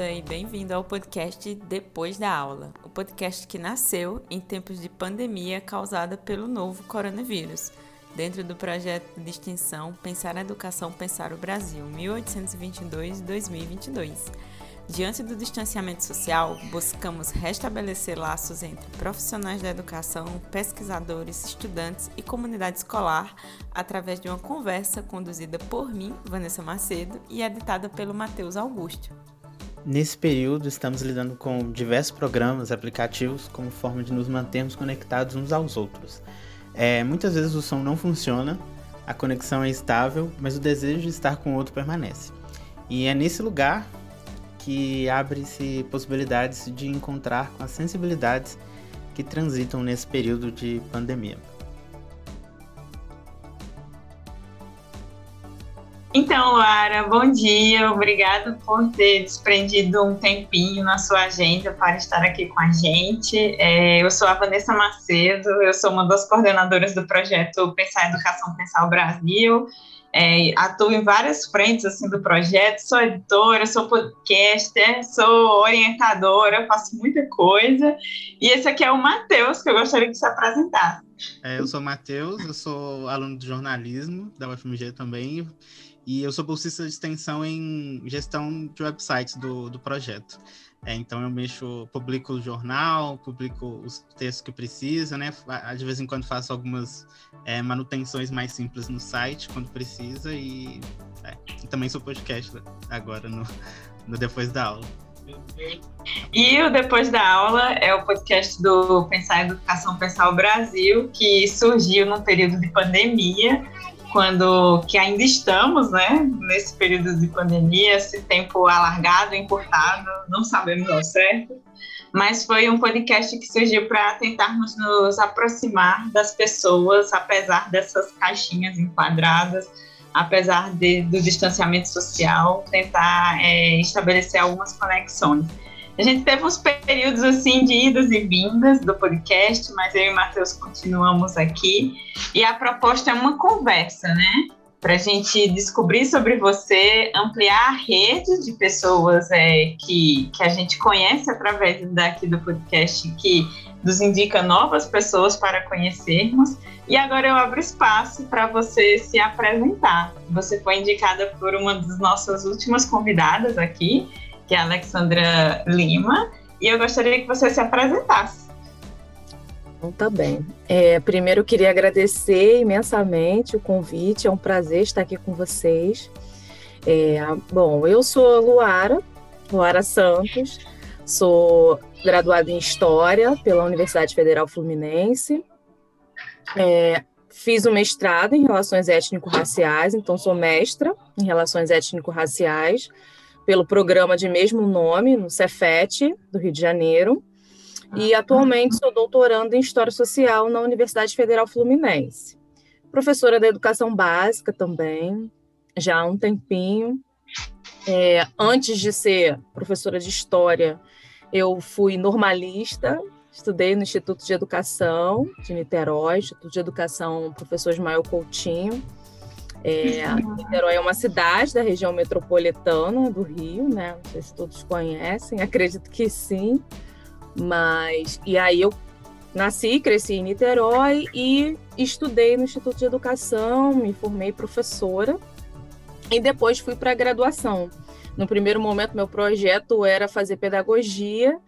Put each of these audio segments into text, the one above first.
Bem-vinda e bem-vindo ao podcast Depois da Aula, o podcast que nasceu em tempos de pandemia causada pelo novo coronavírus, dentro do projeto de extensão Pensar a Educação, Pensar o Brasil, 1822-2022. Diante do distanciamento social, buscamos restabelecer laços entre profissionais da educação, pesquisadores, estudantes e comunidade escolar através de uma conversa conduzida por mim, Vanessa Macedo, e editada pelo Matheus Augusto. Nesse período, estamos lidando com diversos programas, aplicativos, como forma de nos mantermos conectados uns aos outros. É, muitas vezes o som não funciona, a conexão é estável, mas o desejo de estar com o outro permanece. E é nesse lugar que abre-se possibilidades de encontrar com as sensibilidades que transitam nesse período de pandemia. Então, Lara, bom dia. Obrigado por ter desprendido um tempinho na sua agenda para estar aqui com a gente. É, eu sou a Vanessa Macedo, eu sou uma das coordenadoras do projeto Pensar Educação, Pensar o Brasil é, atuo em várias frentes assim do projeto, sou editora, sou podcaster, sou orientadora, faço muita coisa. E esse aqui é o Matheus, que eu gostaria que se apresentasse. É, eu sou Matheus, eu sou aluno de jornalismo da UFMG também, e eu sou bolsista de extensão em gestão de websites do, do projeto. É, então eu mexo, publico o jornal, publico os textos que precisa, né? De vez em quando faço algumas é, manutenções mais simples no site quando precisa e, é, também sou podcast agora no, no Depois da Aula. E o Depois da Aula é o podcast do Pensar Educação, Pensar Brasil, que surgiu num período de pandemia quando que ainda estamos, né, nesse período de pandemia, esse tempo alargado, encurtado, não sabemos ao certo, mas foi um podcast que surgiu para tentarmos nos aproximar das pessoas, apesar dessas caixinhas enquadradas, apesar de, do distanciamento social, tentar é, estabelecer algumas conexões. A gente teve uns períodos assim de idas e vindas do podcast, mas eu e o Matheus continuamos aqui. E a proposta é uma conversa, né? Para a gente descobrir sobre você, ampliar a rede de pessoas é, que, que a gente conhece através daqui do podcast, que nos indica novas pessoas para conhecermos. E agora eu abro espaço para você se apresentar. Você foi indicada por uma das nossas últimas convidadas aqui, que é a Alexandra Lima, e eu gostaria que você se apresentasse. Então, tá bem. É, primeiro, eu queria agradecer imensamente o convite, é um prazer estar aqui com vocês. É, bom, eu sou Luara, Luara Santos, sou graduada em História pela Universidade Federal Fluminense. É, fiz o um mestrado em Relações Étnico-Raciais, então sou mestra em Relações Étnico-Raciais pelo programa de mesmo nome, no Cefet, do Rio de Janeiro, e ah. atualmente sou doutorando em História Social na Universidade Federal Fluminense. Professora da Educação Básica também, já há um tempinho. É, antes de ser professora de História, eu fui normalista, estudei no Instituto de Educação de Niterói, Instituto de Educação Professor Ismael Coutinho, é, Niterói é uma cidade da região metropolitana do Rio, né? Não sei se todos conhecem, acredito que sim. Mas e aí eu nasci, cresci em Niterói e estudei no Instituto de Educação, me formei professora e depois fui para a graduação. No primeiro momento, meu projeto era fazer pedagogia,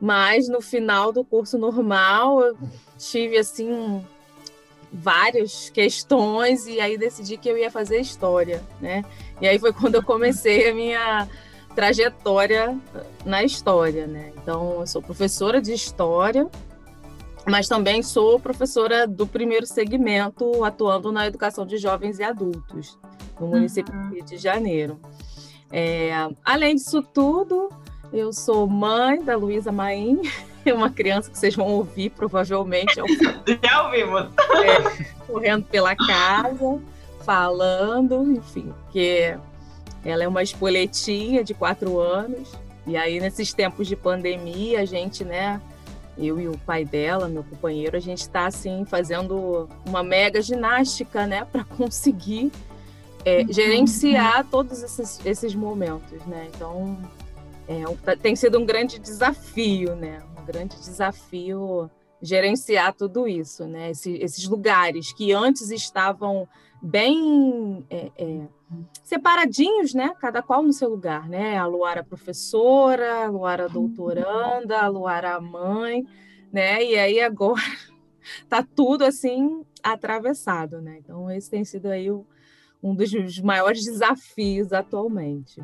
mas no final do curso normal, eu tive assim várias questões e aí decidi que eu ia fazer história, né? E aí foi quando eu comecei a minha trajetória na história, né? Então, eu sou professora de história, mas também sou professora do primeiro segmento, atuando na educação de jovens e adultos no município uhum. do Rio de Janeiro. É, além disso tudo, eu sou mãe da Luísa Maim, uma criança que vocês vão ouvir provavelmente. É um... Já ouvimos. É, correndo pela casa, falando, enfim, que ela é uma espoletinha de quatro anos. E aí, nesses tempos de pandemia, a gente, né, eu e o pai dela, meu companheiro, a gente está assim fazendo uma mega ginástica, né, para conseguir é, gerenciar todos esses, esses momentos, né? Então, é, tá, tem sido um grande desafio, né? Um grande desafio gerenciar tudo isso, né? Esse, esses lugares que antes estavam bem é, é, separadinhos, né? Cada qual no seu lugar, né? A Luara professora, a Luara doutoranda, a Luara mãe, né? E aí agora tá tudo assim atravessado, né? Então esse tem sido aí o, um dos maiores desafios atualmente.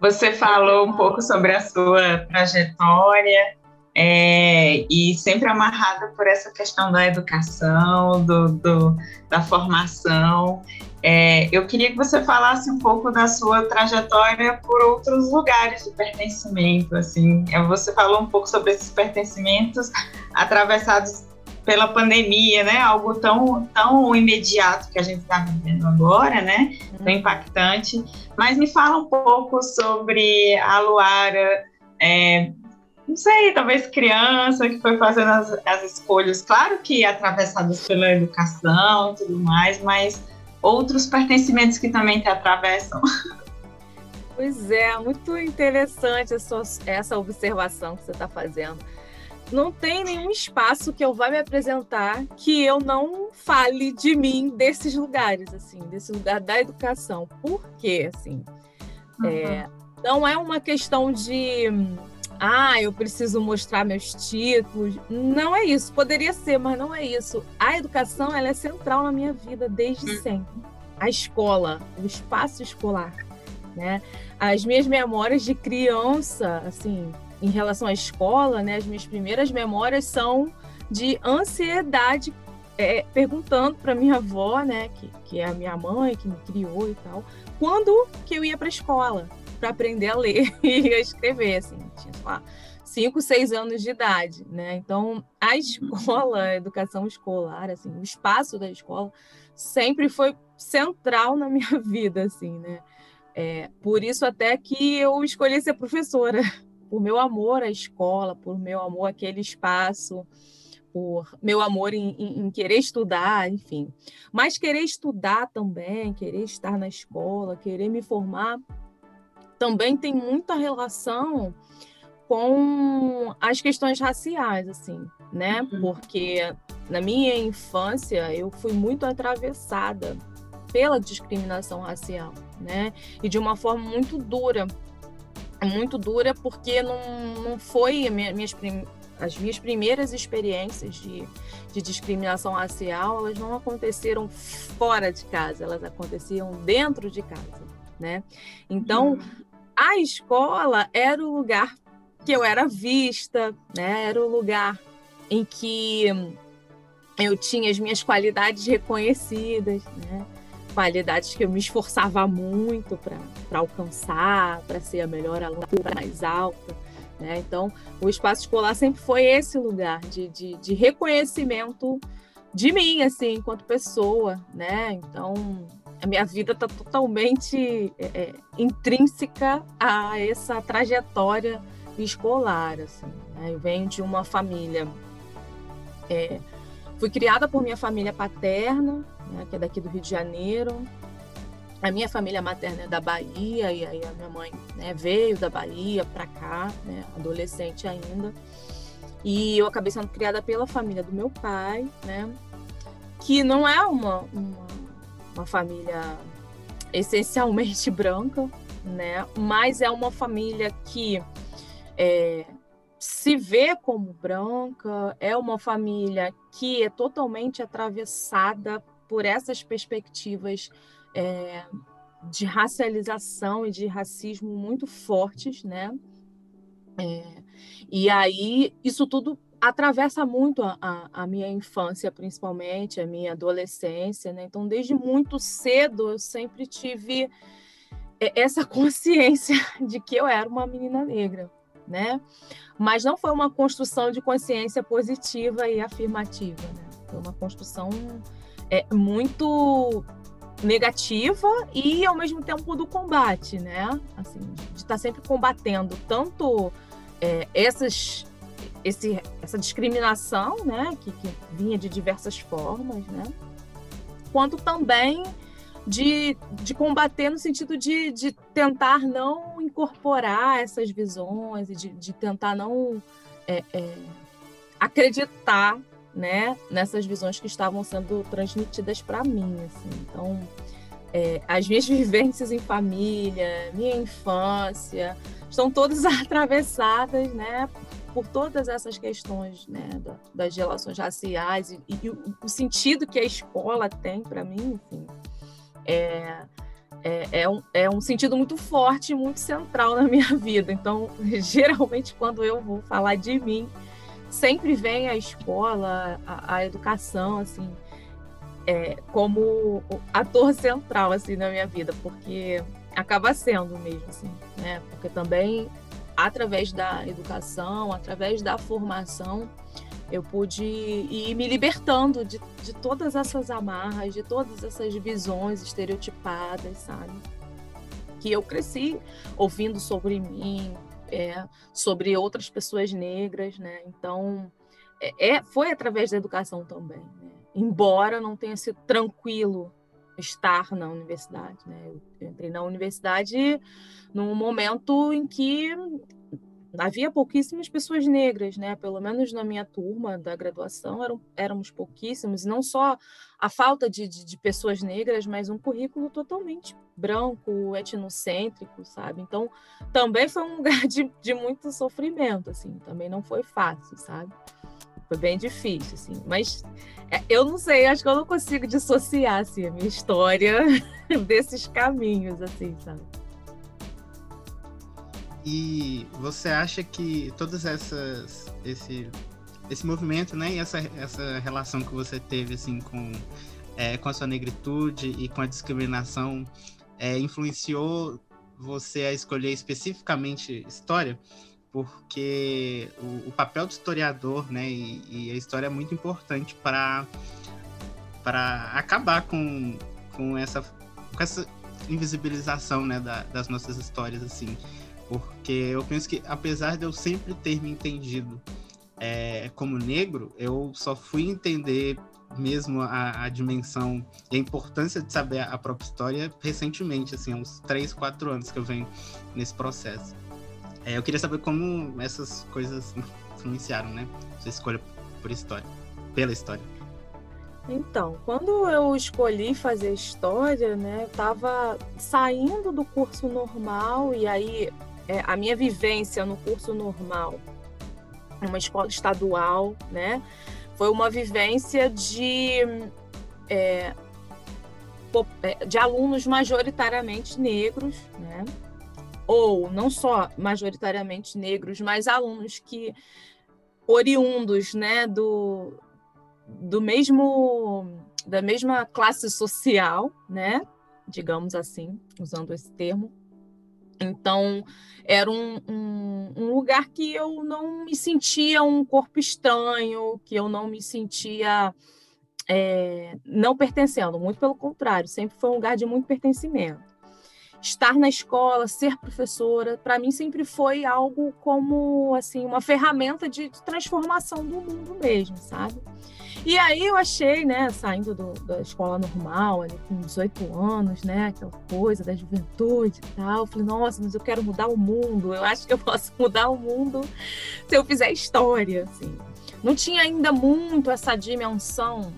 Você falou um pouco sobre a sua trajetória é, e sempre amarrada por essa questão da educação, do, do da formação. É, eu queria que você falasse um pouco da sua trajetória por outros lugares de pertencimento. Assim, é, você falou um pouco sobre esses pertencimentos atravessados pela pandemia, né? Algo tão, tão imediato que a gente está vivendo agora, né? Tão uhum. impactante. Mas me fala um pouco sobre a Luara, é, não sei, talvez criança que foi fazendo as, as escolhas, claro que atravessadas pela educação e tudo mais, mas outros pertencimentos que também te atravessam. Pois é, muito interessante essa, essa observação que você está fazendo não tem nenhum espaço que eu vá me apresentar que eu não fale de mim desses lugares, assim, desse lugar da educação. Por quê, assim? Uhum. É, não é uma questão de ah, eu preciso mostrar meus títulos. Não é isso. Poderia ser, mas não é isso. A educação ela é central na minha vida desde uhum. sempre. A escola, o espaço escolar, né? As minhas memórias de criança, assim, em relação à escola, né, as minhas primeiras memórias são de ansiedade, é, perguntando para minha avó, né, que, que é a minha mãe, que me criou e tal, quando que eu ia para a escola para aprender a ler e a escrever, assim, tinha, sei lá, cinco, seis anos de idade, né? Então, a escola, a educação escolar, assim, o espaço da escola sempre foi central na minha vida, assim, né? É, por isso até que eu escolhi ser professora, por meu amor à escola, por meu amor àquele espaço, por meu amor em, em, em, querer estudar, enfim. Mas querer estudar também, querer estar na escola, querer me formar, também tem muita relação com as questões raciais, assim, né? Uhum. Porque na minha infância eu fui muito atravessada pela discriminação racial, né? E de uma forma muito dura, muito dura porque não, não foi minhas prim, as minhas primeiras experiências de, de discriminação racial, elas não aconteceram fora de casa, elas aconteciam dentro de casa, né? Então, uhum. a escola era o lugar que eu era vista, né? Era o lugar em que eu tinha as minhas qualidades reconhecidas, né? Qualidades que eu me esforçava muito para alcançar, para ser a melhor aluna mais alta. Né? Então, o espaço escolar sempre foi esse lugar de, de, de reconhecimento de mim, assim, enquanto pessoa, né? Então, a minha vida está totalmente é, é, intrínseca a essa trajetória escolar, assim. Né? Eu venho de uma família... É, fui criada por minha família paterna, né, que é daqui do Rio de Janeiro. A minha família materna é da Bahia, e aí a minha mãe né, veio da Bahia para cá, né, adolescente ainda. E eu acabei sendo criada pela família do meu pai, né, que não é uma, uma, uma família essencialmente branca, né, mas é uma família que é, se vê como branca, é uma família que é totalmente atravessada por essas perspectivas é, de racialização e de racismo muito fortes, né? É, e aí isso tudo atravessa muito a, a, a, minha infância, principalmente, a minha adolescência, né? Então, desde muito cedo, eu sempre tive essa consciência de que eu era uma menina negra, né? Mas não foi uma construção de consciência positiva e afirmativa, né? Foi uma construção é, muito negativa e ao mesmo tempo do combate, né? Assim, de estar tá sempre combatendo tanto é, essas esse, essa discriminação, né, que, que, vinha de diversas formas, né, quanto também de, de combater no sentido de, de tentar não incorporar essas visões e de, de tentar não é, é, acreditar né, nessas visões que estavam sendo transmitidas para mim. Assim. Então, é, as minhas vivências em família, minha infância, estão todas atravessadas né, por todas essas questões né, das relações raciais e, e o, o, sentido que a escola tem para mim, enfim, é, é, é, um, é um sentido muito forte, muito central na minha vida. Então, geralmente, quando eu vou falar de mim, sempre vem a escola, a, a educação, assim, é, como ator central, assim, na minha vida, porque acaba sendo mesmo, assim, né? Porque também, através da educação, através da formação, eu pude ir me libertando de, de todas essas amarras, de todas essas visões estereotipadas, sabe? Que eu cresci ouvindo sobre mim, é, sobre outras pessoas negras, né? Então, é, é foi através da educação também, né? Embora não tenha sido tranquilo estar na universidade, né? Eu entrei na universidade num momento em que havia pouquíssimas pessoas negras, né? Pelo menos na minha turma da graduação eram, éramos pouquíssimos. Não só a falta de, de, de, pessoas negras, mas um currículo totalmente branco, etnocêntrico, sabe? Então, também foi um lugar de, de muito sofrimento, assim. Também não foi fácil, sabe? Foi bem difícil, assim. Mas é, eu não sei, acho que eu não consigo dissociar, assim, a minha história desses caminhos, assim, sabe? E você acha que todas essas esse esse movimento, né, e essa essa relação que você teve assim com é, com a sua negritude e com a discriminação é, influenciou você a escolher especificamente história? Porque o, o papel do historiador, né, e, e, a história é muito importante para acabar com, com essa com essa invisibilização, né, da, das nossas histórias assim. Porque eu penso que, apesar de eu sempre ter me entendido é, como negro, eu só fui entender mesmo a, a, dimensão e a importância de saber a própria história recentemente, assim, uns 3, 4 anos que eu venho nesse processo. É, eu queria saber como essas coisas influenciaram, né? Sua escolha por história, pela história. Então, quando eu escolhi fazer história, né, eu tava saindo do curso normal e aí é, a minha vivência no curso normal, numa escola estadual, né, foi uma vivência de, é, é, de alunos majoritariamente negros, né, ou não só majoritariamente negros, mas alunos que oriundos, né, do, do mesmo da mesma classe social, né, digamos assim, usando esse termo, então, era um, um, um, lugar que eu não me sentia um corpo estranho, que eu não me sentia é, não pertencendo, muito pelo contrário, sempre foi um lugar de muito pertencimento. Estar na escola, ser professora, para mim sempre foi algo como assim uma ferramenta de, transformação do mundo mesmo, sabe? E aí eu achei, né, saindo do, da escola normal, ali com 18 anos, né, aquela coisa da juventude e tal, eu falei, nossa, mas eu quero mudar o mundo, eu acho que eu posso mudar o mundo se eu fizer história, assim. Não tinha ainda muito essa dimensão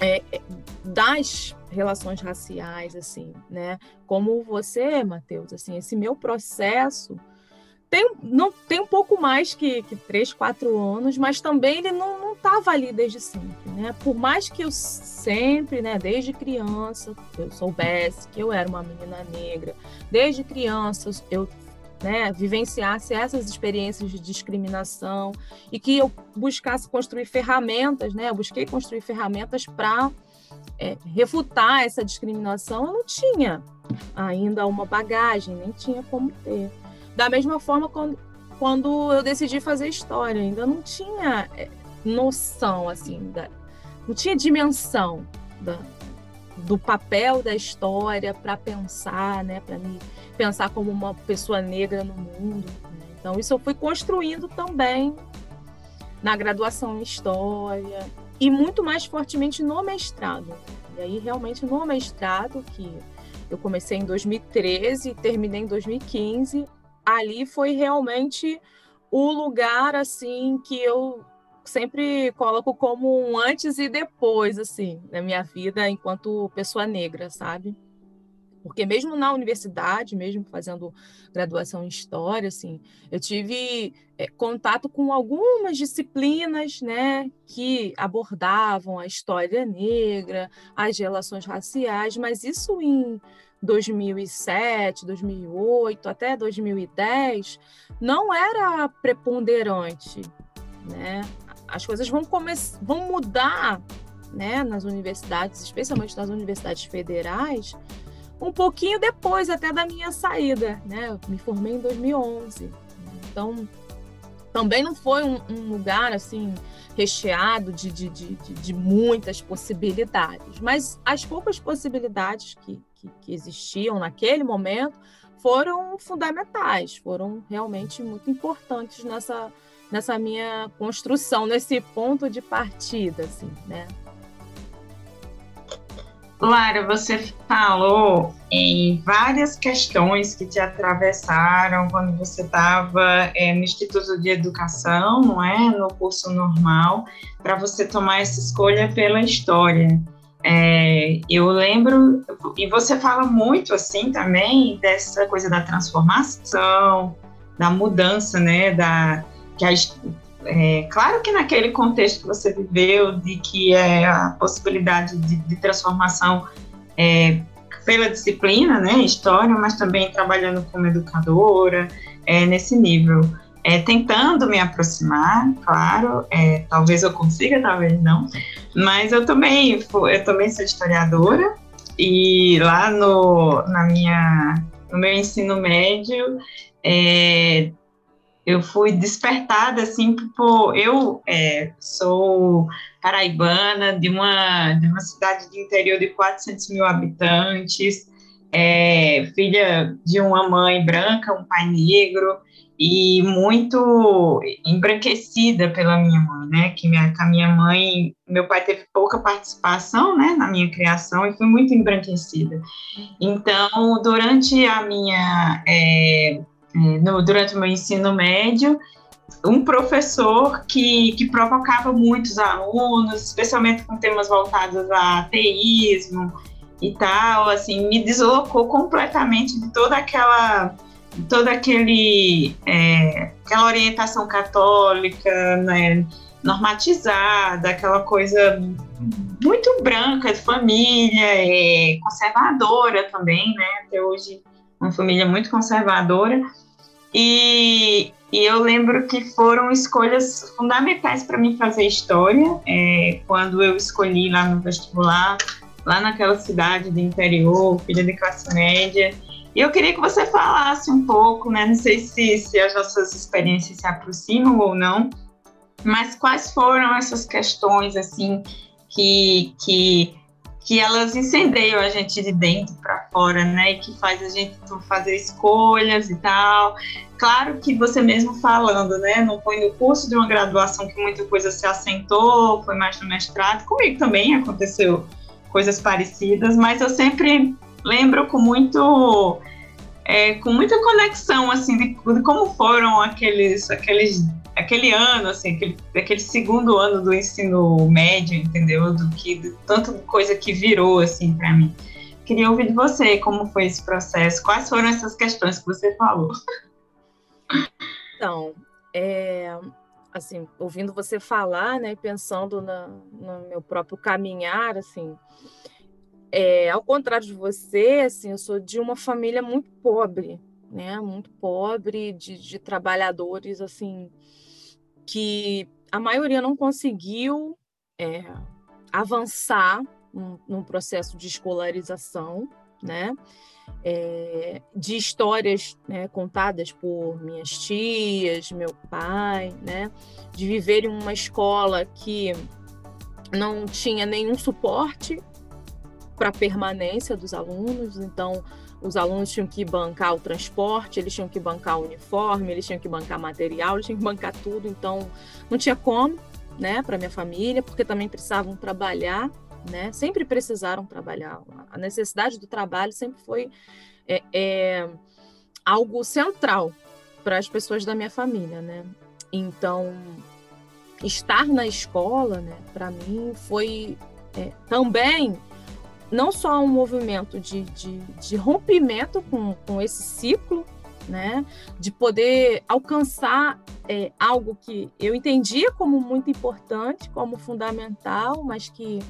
é, é das relações raciais, assim, né? Como você, Matheus, assim, esse meu processo tem, não, tem um pouco mais que, que três, quatro anos, mas também ele não estava ali desde sempre, né? Por mais que eu sempre, né, desde criança, eu soubesse que eu era uma menina negra, desde criança eu né, vivenciasse essas experiências de discriminação e que eu buscasse construir ferramentas, né? Eu busquei construir ferramentas para é, refutar essa discriminação. Eu não tinha ainda uma bagagem, nem tinha como ter. Da mesma forma, quando, quando eu decidi fazer história, ainda não tinha é, noção, assim, da, não tinha dimensão da, do papel da história para pensar, né, para me pensar como uma pessoa negra no mundo. Né? Então, isso eu fui construindo também na graduação em História e muito mais fortemente no mestrado. E aí, realmente, no mestrado, que eu comecei em 2013 e terminei em 2015, ali foi realmente o lugar, assim, que eu sempre coloco como um antes e depois, assim, na minha vida enquanto pessoa negra, sabe? Porque mesmo na universidade, mesmo fazendo graduação em história, assim, eu tive é, contato com algumas disciplinas, né, que abordavam a história negra, as relações raciais, mas isso em 2007, 2008 até 2010 não era preponderante, né? As coisas vão começar, vão mudar, né, nas universidades, especialmente nas universidades federais, um pouquinho depois até da minha saída, né? Eu me formei em 2011. Então, também não foi um, um lugar assim recheado de, de, de, de, muitas possibilidades, mas as poucas possibilidades que, que, que existiam naquele momento foram fundamentais, foram realmente muito importantes nessa, nessa minha construção, nesse ponto de partida, assim, né? Lara, você falou em várias questões que te atravessaram quando você estava é, no Instituto de Educação, não é? No curso normal, para você tomar essa escolha pela história. É, eu lembro, e você fala muito assim também dessa coisa da transformação, da mudança, né? Da, que a, é, claro que naquele contexto que você viveu, de que é a possibilidade de, de transformação é, pela disciplina, né, história, mas também trabalhando como educadora, é, nesse nível. É, tentando me aproximar, claro, é, talvez eu consiga, talvez não, mas eu também, eu também sou historiadora e lá no, na minha, no meu ensino médio, é, eu fui despertada assim por eu é, sou paraibana de uma de uma cidade de interior de 400 mil habitantes é, filha de uma mãe branca um pai negro e muito embranquecida pela minha mãe né? Que minha, a minha mãe meu pai teve pouca participação né na minha criação e fui muito embranquecida. Então durante a minha é, no, durante o meu ensino médio, um professor que, que provocava muitos alunos, especialmente com temas voltados a ateísmo e tal, assim, me deslocou completamente de toda aquela toda aquele é, aquela orientação católica, né, normatizada, aquela coisa muito branca de família, é, conservadora também, né? Até hoje uma família muito conservadora. E, e eu lembro que foram escolhas fundamentais para mim fazer história. É, quando eu escolhi lá no vestibular, lá naquela cidade do interior, filha de classe média. E eu queria que você falasse um pouco, né? Não sei se, se as nossas experiências se aproximam ou não, mas quais foram essas questões assim que, que que elas incendeiam a gente de dentro para fora, né? E que faz a gente fazer escolhas e tal. Claro que você mesmo falando, né? Não foi no curso de uma graduação que muita coisa se assentou, foi mais no mestrado. Comigo também aconteceu coisas parecidas, mas eu sempre lembro com muito é, com muita conexão assim de, de, como foram aqueles aqueles aquele ano, assim, aquele, aquele segundo ano do ensino médio, entendeu? Do que de tanta coisa que virou assim para mim. Queria ouvir de você como foi esse processo, quais foram essas questões que você falou. Então, é, assim, ouvindo você falar, né, pensando na, no meu próprio caminhar, assim, é, ao contrário de você, assim, eu sou de uma família muito pobre, né, muito pobre, de, de trabalhadores, assim, que a maioria não conseguiu é, avançar num, processo de escolarização, né? É, de histórias né, contadas por minhas tias, meu pai, né? De viver em uma escola que não tinha nenhum suporte para permanência dos alunos, então os alunos tinham que bancar o transporte, eles tinham que bancar o uniforme, eles tinham que bancar material, eles tinham que bancar tudo. Então, não tinha como, né, para minha família, porque também precisavam trabalhar, né? Sempre precisaram trabalhar. A necessidade do trabalho sempre foi é, é algo central para as pessoas da minha família, né? Então, estar na escola, né, para mim foi é, também não só um movimento de, de, de rompimento com, com esse ciclo, né, de poder alcançar é, algo que eu entendia como muito importante, como fundamental, mas que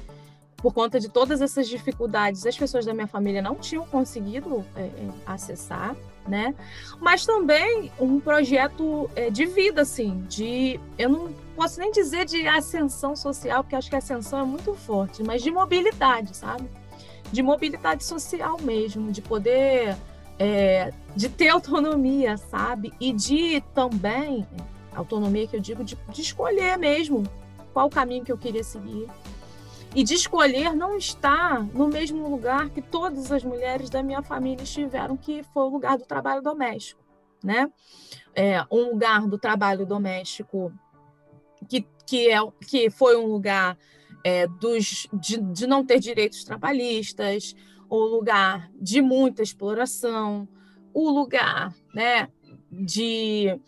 por conta de todas essas dificuldades as pessoas da minha família não tinham conseguido é, é acessar, né? Mas também um projeto é, de vida, assim, de eu não posso nem dizer de ascensão social, porque acho que ascensão é muito forte, mas de mobilidade, sabe? De mobilidade social mesmo, de poder é, de ter autonomia, sabe? E de também, autonomia que eu digo, de, de escolher mesmo qual o caminho que eu queria seguir. E de escolher não estar no mesmo lugar que todas as mulheres da minha família estiveram, que foi o lugar do trabalho doméstico, né? É, um lugar do trabalho doméstico que, que, é, que foi um lugar é, dos, de, de não ter direitos trabalhistas, o lugar de muita exploração, o lugar né, de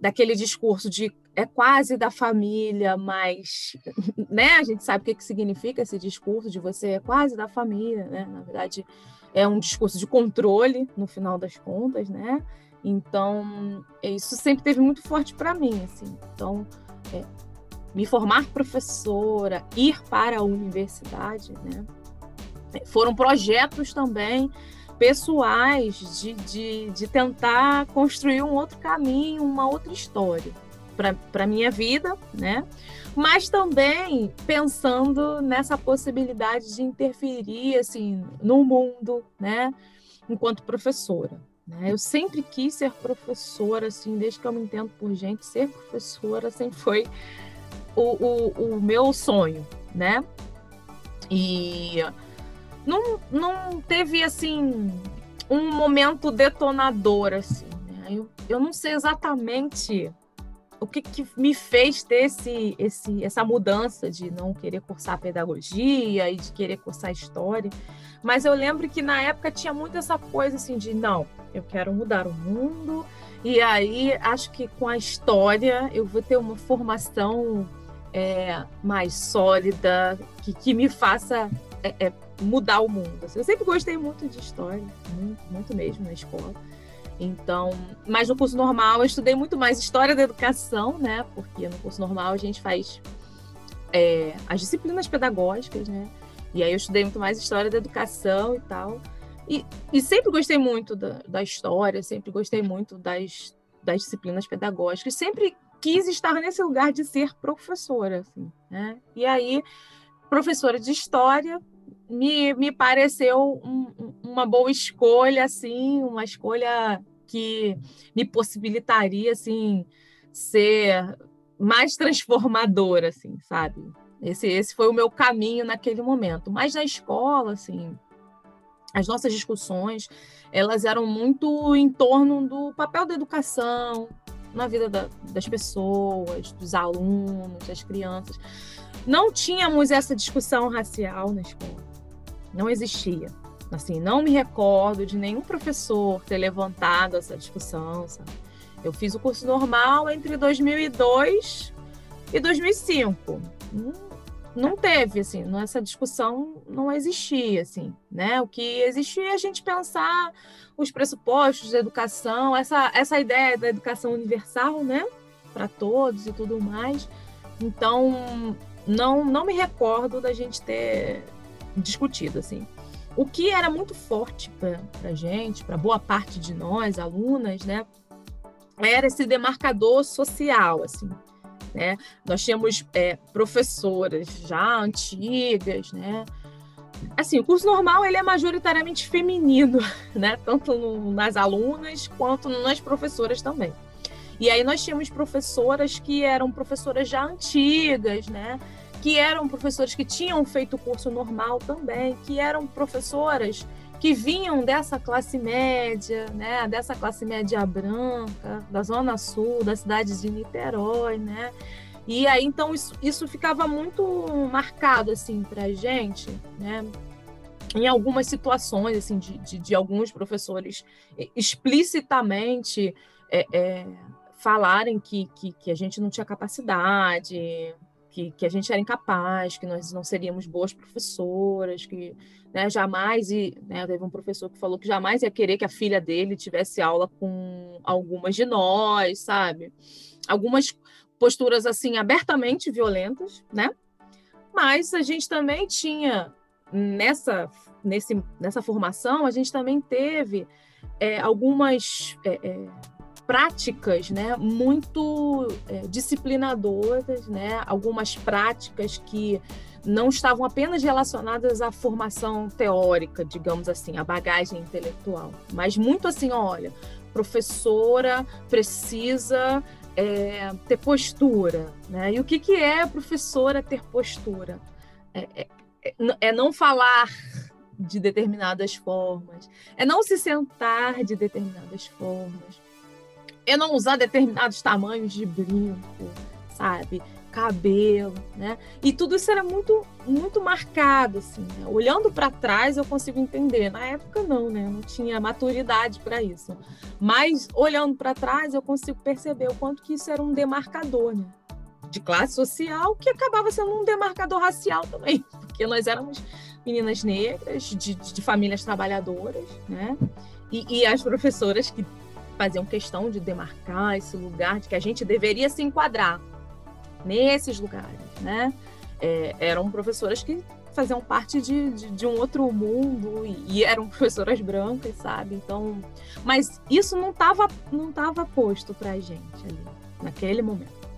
daquele discurso de é quase da família, mas né, a gente sabe o que, que significa esse discurso de você é quase da família, né? Na verdade, é um discurso de controle no final das contas, né? Então, isso sempre teve muito forte para mim, assim. Então, é, me formar professora, ir para a universidade, né? Foram projetos também pessoais de, de, de tentar construir um outro caminho, uma outra história para a minha vida, né? Mas também pensando nessa possibilidade de interferir assim no mundo, né? Enquanto professora. Né? Eu sempre quis ser professora, assim, desde que eu me entendo por gente, ser professora sempre foi o, o, o meu sonho, né? E não, não teve assim um momento detonador assim. Né? Eu, eu não sei exatamente o que, que me fez ter esse, esse, essa mudança de não querer cursar pedagogia e de querer cursar história. Mas eu lembro que na época tinha muito essa coisa assim de não, eu quero mudar o mundo. E aí acho que com a história eu vou ter uma formação é, mais sólida, que, que me faça é, é, mudar o mundo. Assim, eu sempre gostei muito de história, muito, muito mesmo na escola. Então, mas no curso normal eu estudei muito mais história da educação, né? Porque no curso normal a gente faz é, as disciplinas pedagógicas, né? E aí eu estudei muito mais história da educação e tal. E, e sempre gostei muito da, da história, sempre gostei muito das, das disciplinas pedagógicas, sempre quis estar nesse lugar de ser professora, assim, né? E aí, professora de história me, me pareceu um, uma boa escolha, assim, uma escolha que me possibilitaria, assim, ser mais transformadora, assim, sabe? Esse, esse foi o meu caminho naquele momento. Mas na escola, assim, as nossas discussões, elas eram muito em torno do papel da educação, na vida da, das pessoas, dos alunos, das crianças. Não tínhamos essa discussão racial na escola. Não existia. Assim, não me recordo de nenhum professor ter levantado essa discussão. Sabe? Eu fiz o curso normal entre 2002 e 2005. Não, não teve, assim, essa discussão não existia, assim, né? O que existia é a gente pensar os pressupostos da educação, essa, essa ideia da educação universal, né, para todos e tudo mais. Então, não, não me recordo da gente ter discutido assim. O que era muito forte para a gente, para boa parte de nós, alunas, né, era esse demarcador social, assim. Né? Nós tínhamos é, professoras já antigas, né? assim, o curso normal ele é majoritariamente feminino, né? Tanto no, nas alunas quanto nas professoras também. E aí nós tínhamos professoras que eram professoras já antigas, né? Que eram professoras que tinham feito o curso normal também, que eram professoras que vinham dessa classe média, né? Dessa classe média branca, da zona sul, da cidade de Niterói, né? E aí, então, isso, isso ficava muito marcado, assim, para gente, né? Em algumas situações, assim, de, de, de alguns professores explicitamente é, é, falarem que, que, que a gente não tinha capacidade, que, que a gente era incapaz, que nós não seríamos boas professoras, que né, jamais, e né, teve um professor que falou que jamais ia querer que a filha dele tivesse aula com algumas de nós, sabe? Algumas posturas assim abertamente violentas, né? Mas a gente também tinha nessa nesse, nessa formação a gente também teve é, algumas é, é, práticas né, muito é, disciplinadoras, né, algumas práticas que não estavam apenas relacionadas à formação teórica, digamos assim, à bagagem intelectual, mas muito assim, olha, professora precisa é, ter postura, né? E o que, que é professora ter postura? É, é, é, é não falar de determinadas formas, é não se sentar de determinadas formas, é não usar determinados tamanhos de brinco, sabe? Cabelo, né? E tudo isso era muito, muito marcado, assim. Né? Olhando para trás, eu consigo entender. Na época, não, né? Eu não tinha maturidade para isso. Mas olhando para trás, eu consigo perceber o quanto que isso era um demarcador, né? De classe social, que acabava sendo um demarcador racial também, porque nós éramos meninas negras, de, de famílias trabalhadoras, né? E, e, as professoras que faziam questão de demarcar esse lugar, de que a gente deveria se enquadrar nesses lugares, né? É, eram professoras que faziam parte de, de, de um outro mundo e, e, eram professoras brancas, sabe? Então, mas isso não estava não tava posto para a gente ali naquele momento,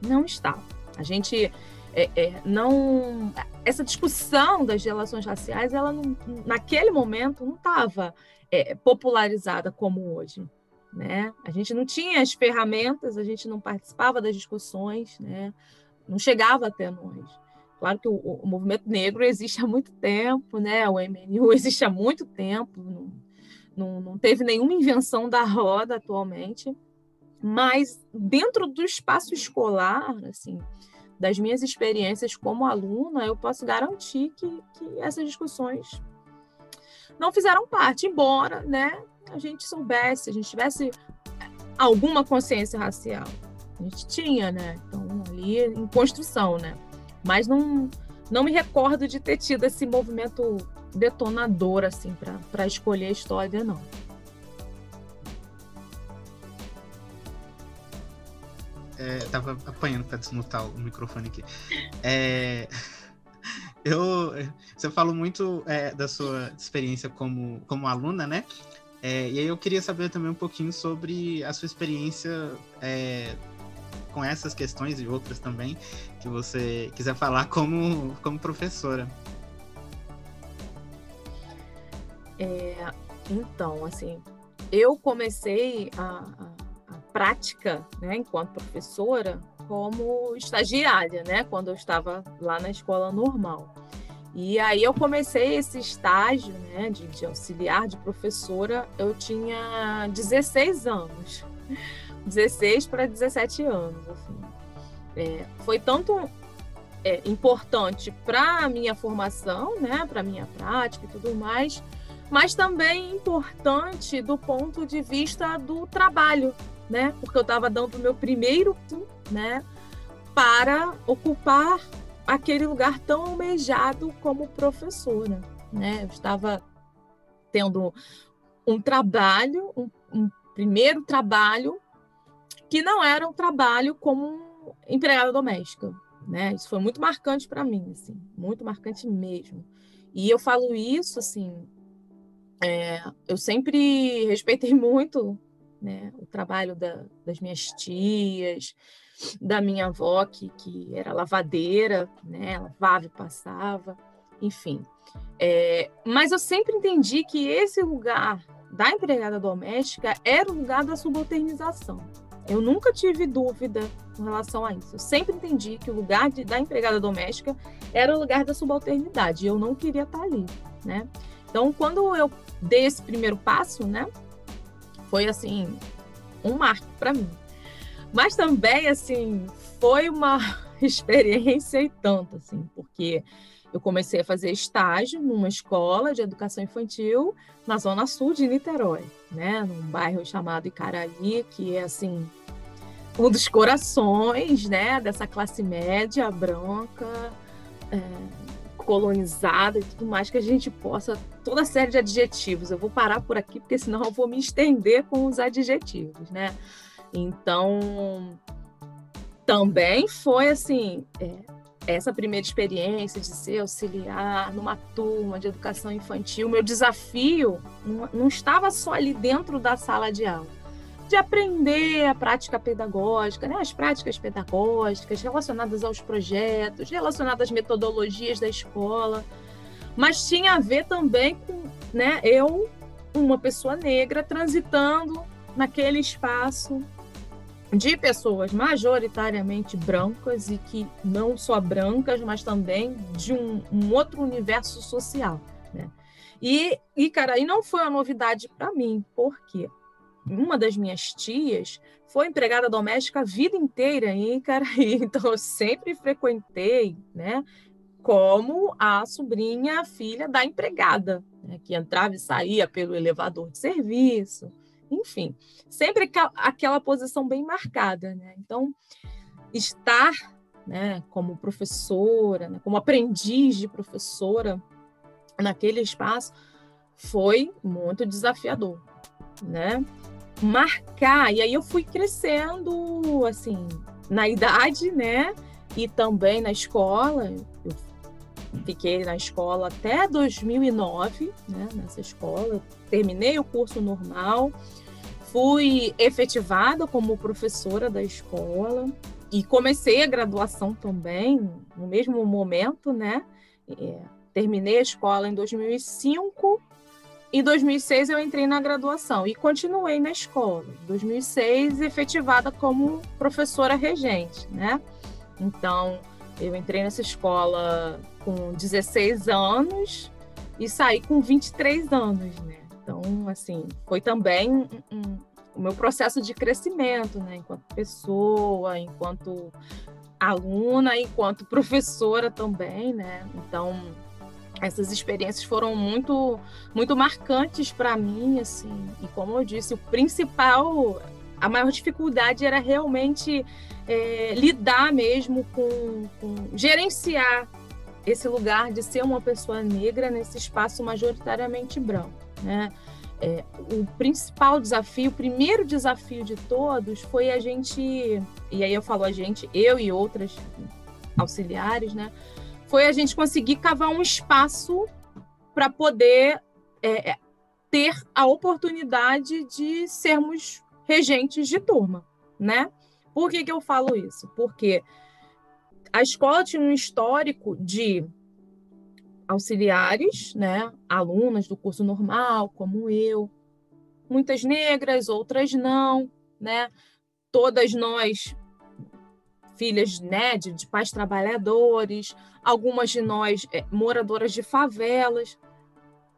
não estava. A gente é, é, não essa discussão das relações raciais, ela não, naquele momento não estava é, popularizada como hoje né? A gente não tinha as ferramentas, a gente não participava das discussões, né? Não chegava até nós. Claro que o, o movimento negro existe há muito tempo, né? O MNU existe há muito tempo, não, não, não teve nenhuma invenção da roda atualmente, mas dentro do espaço escolar, assim, das minhas experiências como aluna, eu posso garantir que, que essas discussões não fizeram parte, embora, né, a gente soubesse, a gente tivesse alguma consciência racial. A gente tinha, né? Então, ali em construção, né? Mas não, não me recordo de ter tido esse movimento detonador, assim, para escolher a história, não. É, tava apanhando para desmutar o microfone aqui. É, eu, você falou muito é, da sua experiência como, como aluna, né? É, e aí eu queria saber também um pouquinho sobre a sua experiência é, com essas questões e outras também, que você quiser falar como, como professora. É, então, assim, eu comecei a, a, a prática, né, enquanto professora, como estagiária, né, quando eu estava lá na escola normal. E aí eu comecei esse estágio né, de, de auxiliar de professora, eu tinha 16 anos. 16 para 17 anos. Assim. É, foi tanto é, importante para a minha formação, né, para a minha prática e tudo mais, mas também importante do ponto de vista do trabalho, né, porque eu estava dando o meu primeiro né, para ocupar aquele lugar tão almejado como professora. Né? Eu estava tendo um trabalho, um, um primeiro trabalho, que não era um trabalho como empregada doméstica. Né? Isso foi muito marcante para mim, assim, muito marcante mesmo. E eu falo isso, assim, é, eu sempre respeitei muito né, o trabalho da, das minhas tias, da minha avó, que, que era lavadeira, né? Lavava e passava, enfim. É, mas eu sempre entendi que esse lugar da empregada doméstica era o lugar da subalternização. Eu nunca tive dúvida com relação a isso. Eu sempre entendi que o lugar de, da empregada doméstica era o lugar da subalternidade. E eu não queria estar ali, né? Então, quando eu dei esse primeiro passo, né? Foi assim um marco para mim. Mas também, assim, foi uma experiência e tanto, assim, porque eu comecei a fazer estágio numa escola de educação infantil na zona sul de Niterói, né, num bairro chamado Icaraí, que é assim um dos corações, né, dessa classe média branca, é, colonizada e tudo mais que a gente possa toda série de adjetivos. Eu vou parar por aqui porque senão eu vou me estender com os adjetivos, né? Então também foi assim é, essa primeira experiência de ser auxiliar numa turma de educação infantil. Meu desafio não, não estava só ali dentro da sala de aula de aprender a prática pedagógica, né? as práticas pedagógicas relacionadas aos projetos, relacionadas às metodologias da escola, mas tinha a ver também com né, eu, uma pessoa negra, transitando naquele espaço de pessoas majoritariamente brancas e que não só brancas, mas também de um, um outro universo social. Né? E, e, cara, e não foi uma novidade para mim, por quê? uma das minhas tias foi empregada doméstica a vida inteira em Icaraí, então eu sempre frequentei, né, como a sobrinha, a filha da empregada, né, que entrava e saía pelo elevador de serviço, enfim, sempre aquela posição bem marcada, né? Então, estar, né, como professora, né, como aprendiz de professora naquele espaço foi muito desafiador, né? marcar. E aí eu fui crescendo, assim, na idade, né? E também na escola. Eu fiquei na escola até 2009, né? Nessa escola. Terminei o curso normal. Fui efetivada como professora da escola. E comecei a graduação também, no mesmo momento, né? É, terminei a escola em 2005 em 2006 eu entrei na graduação e continuei na escola. Em 2006 efetivada como professora regente, né? Então, eu entrei nessa escola com 16 anos e saí com 23 anos, né? Então, assim, foi também um, um, o meu processo de crescimento, né? Enquanto pessoa, enquanto aluna, enquanto professora também, né? Então, essas experiências foram muito muito marcantes para mim assim e como eu disse o principal a maior dificuldade era realmente é, lidar mesmo com, com, gerenciar esse lugar de ser uma pessoa negra nesse espaço majoritariamente branco né é, o principal desafio, o primeiro desafio de todos foi a gente, e aí eu falo a gente, eu e outras auxiliares, né? foi a gente conseguir cavar um espaço para poder é, é, ter a oportunidade de sermos regentes de turma, né? Por que, que eu falo isso? Porque a escola tinha um histórico de auxiliares, né, alunas do curso normal, como eu, muitas negras, outras não, né? Todas nós filhas né, de, de pais trabalhadores, algumas de nós é, moradoras de favelas.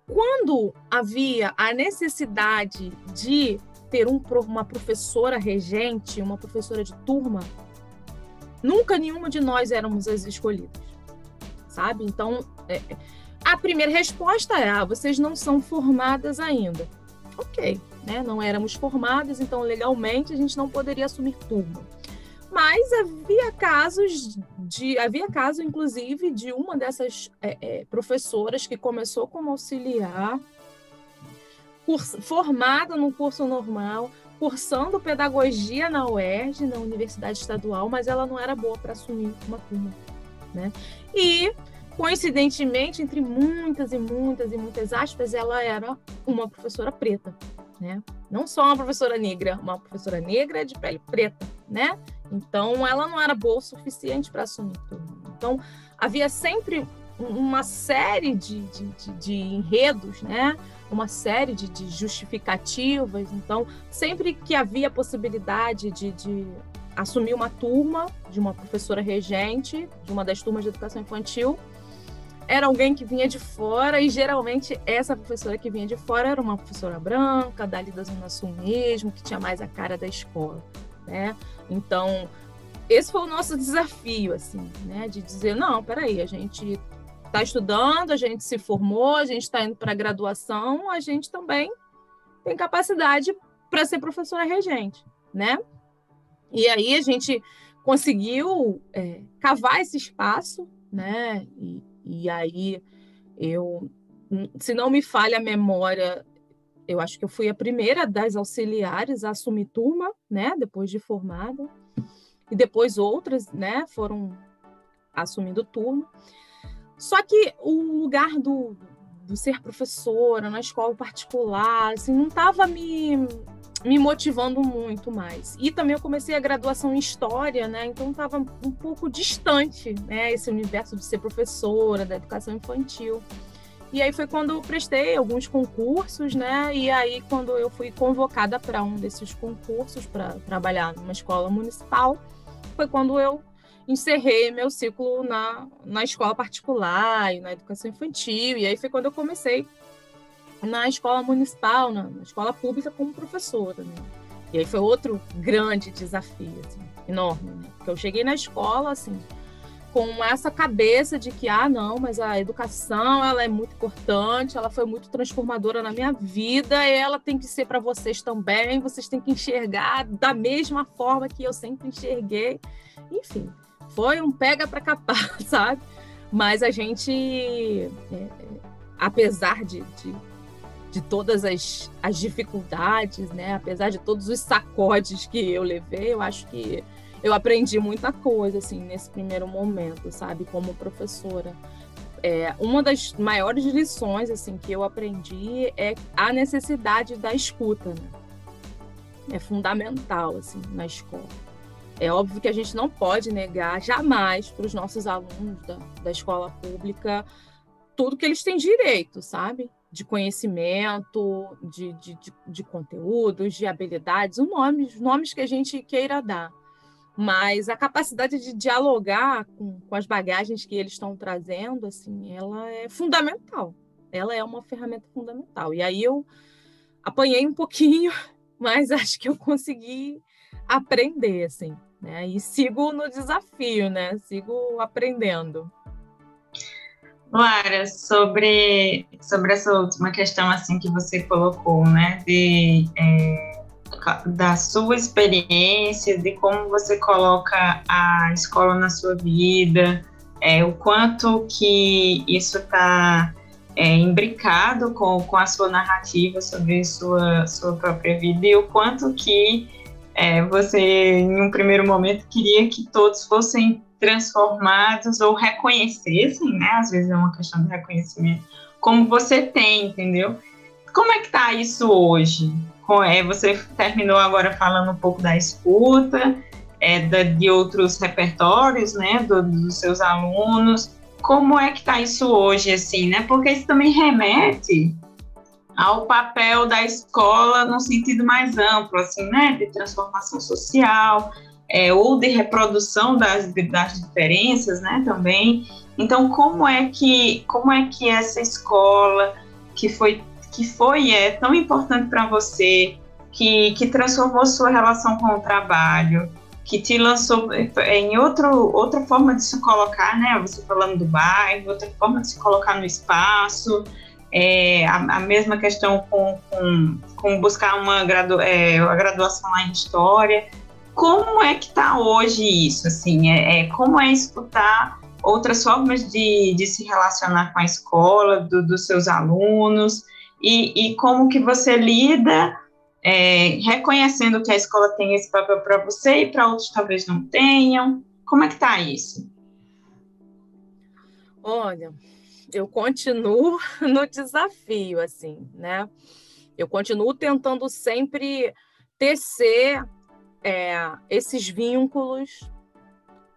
Quando havia a necessidade de ter um, uma professora regente, uma professora de turma, nunca nenhuma de nós éramos as escolhidas, sabe? Então, é, a primeira resposta é: ah, vocês não são formadas ainda. Ok, né? Não éramos formadas, então legalmente a gente não poderia assumir turma. Mas havia casos de. Havia caso, inclusive, de uma dessas é, é, professoras que começou como auxiliar, curso, formada no curso normal, cursando pedagogia na UERJ, na Universidade Estadual, mas ela não era boa para assumir uma turma. Né? E, coincidentemente, entre muitas e muitas e muitas aspas, ela era uma professora preta. Né? Não só uma professora negra, uma professora negra de pele preta, né? Então, ela não era boa o suficiente para assumir turma. Então, havia sempre uma série de, de, de, de enredos, né? uma série de, de, justificativas. Então, sempre que havia possibilidade de, de, assumir uma turma de uma professora regente, de uma das turmas de educação infantil, era alguém que vinha de fora, e geralmente essa professora que vinha de fora era uma professora branca, dali da Zona Sul mesmo, que tinha mais a cara da escola né? Então, esse foi o nosso desafio, assim, né? De dizer, não, peraí, a gente está estudando, a gente se formou, a gente está indo para a graduação, a gente também tem capacidade para ser professora regente, né? E aí a gente conseguiu é, cavar esse espaço, né? E, e aí eu, se não me falha a memória, eu acho que eu fui a primeira das auxiliares a assumir turma, né? Depois de formada e depois outras, né? Foram assumindo turma. Só que o lugar do, do ser professora na escola particular, assim, não estava me, me motivando muito mais. E também eu comecei a graduação em História, né? Então estava um pouco distante, né? Esse universo de ser professora, da educação infantil. E aí foi quando eu prestei alguns concursos, né? E aí quando eu fui convocada para um desses concursos para trabalhar numa escola municipal, foi quando eu encerrei meu ciclo na, na escola particular e na educação infantil. E aí foi quando eu comecei na escola municipal, na, na escola pública, como professora. Né? E aí foi outro grande desafio, assim, enorme. Né? Porque eu cheguei na escola, assim, com essa cabeça de que, ah, não, mas a educação ela é muito importante, ela foi muito transformadora na minha vida, e ela tem que ser para vocês também, vocês têm que enxergar da mesma forma que eu sempre enxerguei. Enfim, foi um pega para capar, sabe? Mas a gente, é, é, apesar de, de, de, todas as, as dificuldades, né? apesar de todos os sacodes que eu levei, eu acho que eu aprendi muita coisa assim nesse primeiro momento, sabe, como professora. É, uma das maiores lições assim que eu aprendi é a necessidade da escuta, né? É fundamental assim na escola. É óbvio que a gente não pode negar jamais para os nossos alunos da, da escola pública tudo que eles têm direito, sabe? De conhecimento, de, de, de, de conteúdos, de habilidades, os nomes, os nomes que a gente queira dar. Mas a capacidade de dialogar com, com as bagagens que eles estão trazendo, assim, ela é fundamental. Ela é uma ferramenta fundamental. E aí eu apanhei um pouquinho, mas acho que eu consegui aprender, assim. Né? E sigo no desafio, né? Sigo aprendendo. Lara, sobre, sobre essa última questão assim que você colocou, né, de, é, da sua experiência, de como você coloca a escola na sua vida, é, o quanto que isso está é, imbricado com, com a sua narrativa sobre sua, sua própria vida e o quanto que é, você, em um primeiro momento, queria que todos fossem transformados ou reconhecessem, né? Às vezes é uma questão de reconhecimento, como você tem, entendeu? Como é que tá isso hoje? É, você terminou agora falando um pouco da escuta, é, de outros repertórios, né, do, dos seus alunos. Como é que tá isso hoje, assim, né? Porque isso também remete ao papel da escola no sentido mais amplo, assim, né, de transformação social, é, ou de reprodução das, das diferenças, né, também. Então, como é que como é que essa escola que foi que foi é tão importante para você, que, que transformou sua relação com o trabalho, que te lançou em outro, outra forma de se colocar, né? Você falando do bairro, outra forma de se colocar no espaço, é, a, a, mesma questão com, com, com buscar uma é, a graduação lá em História. Como é que está hoje isso? Assim, é, é, como é escutar outras formas de, de se relacionar com a escola, do, dos seus alunos, e, e como que você lida é, reconhecendo que a escola tem esse papel para você e para outros talvez não tenham. Como é que está isso? Olha, eu continuo no desafio, assim, né? Eu continuo tentando sempre tecer é, esses vínculos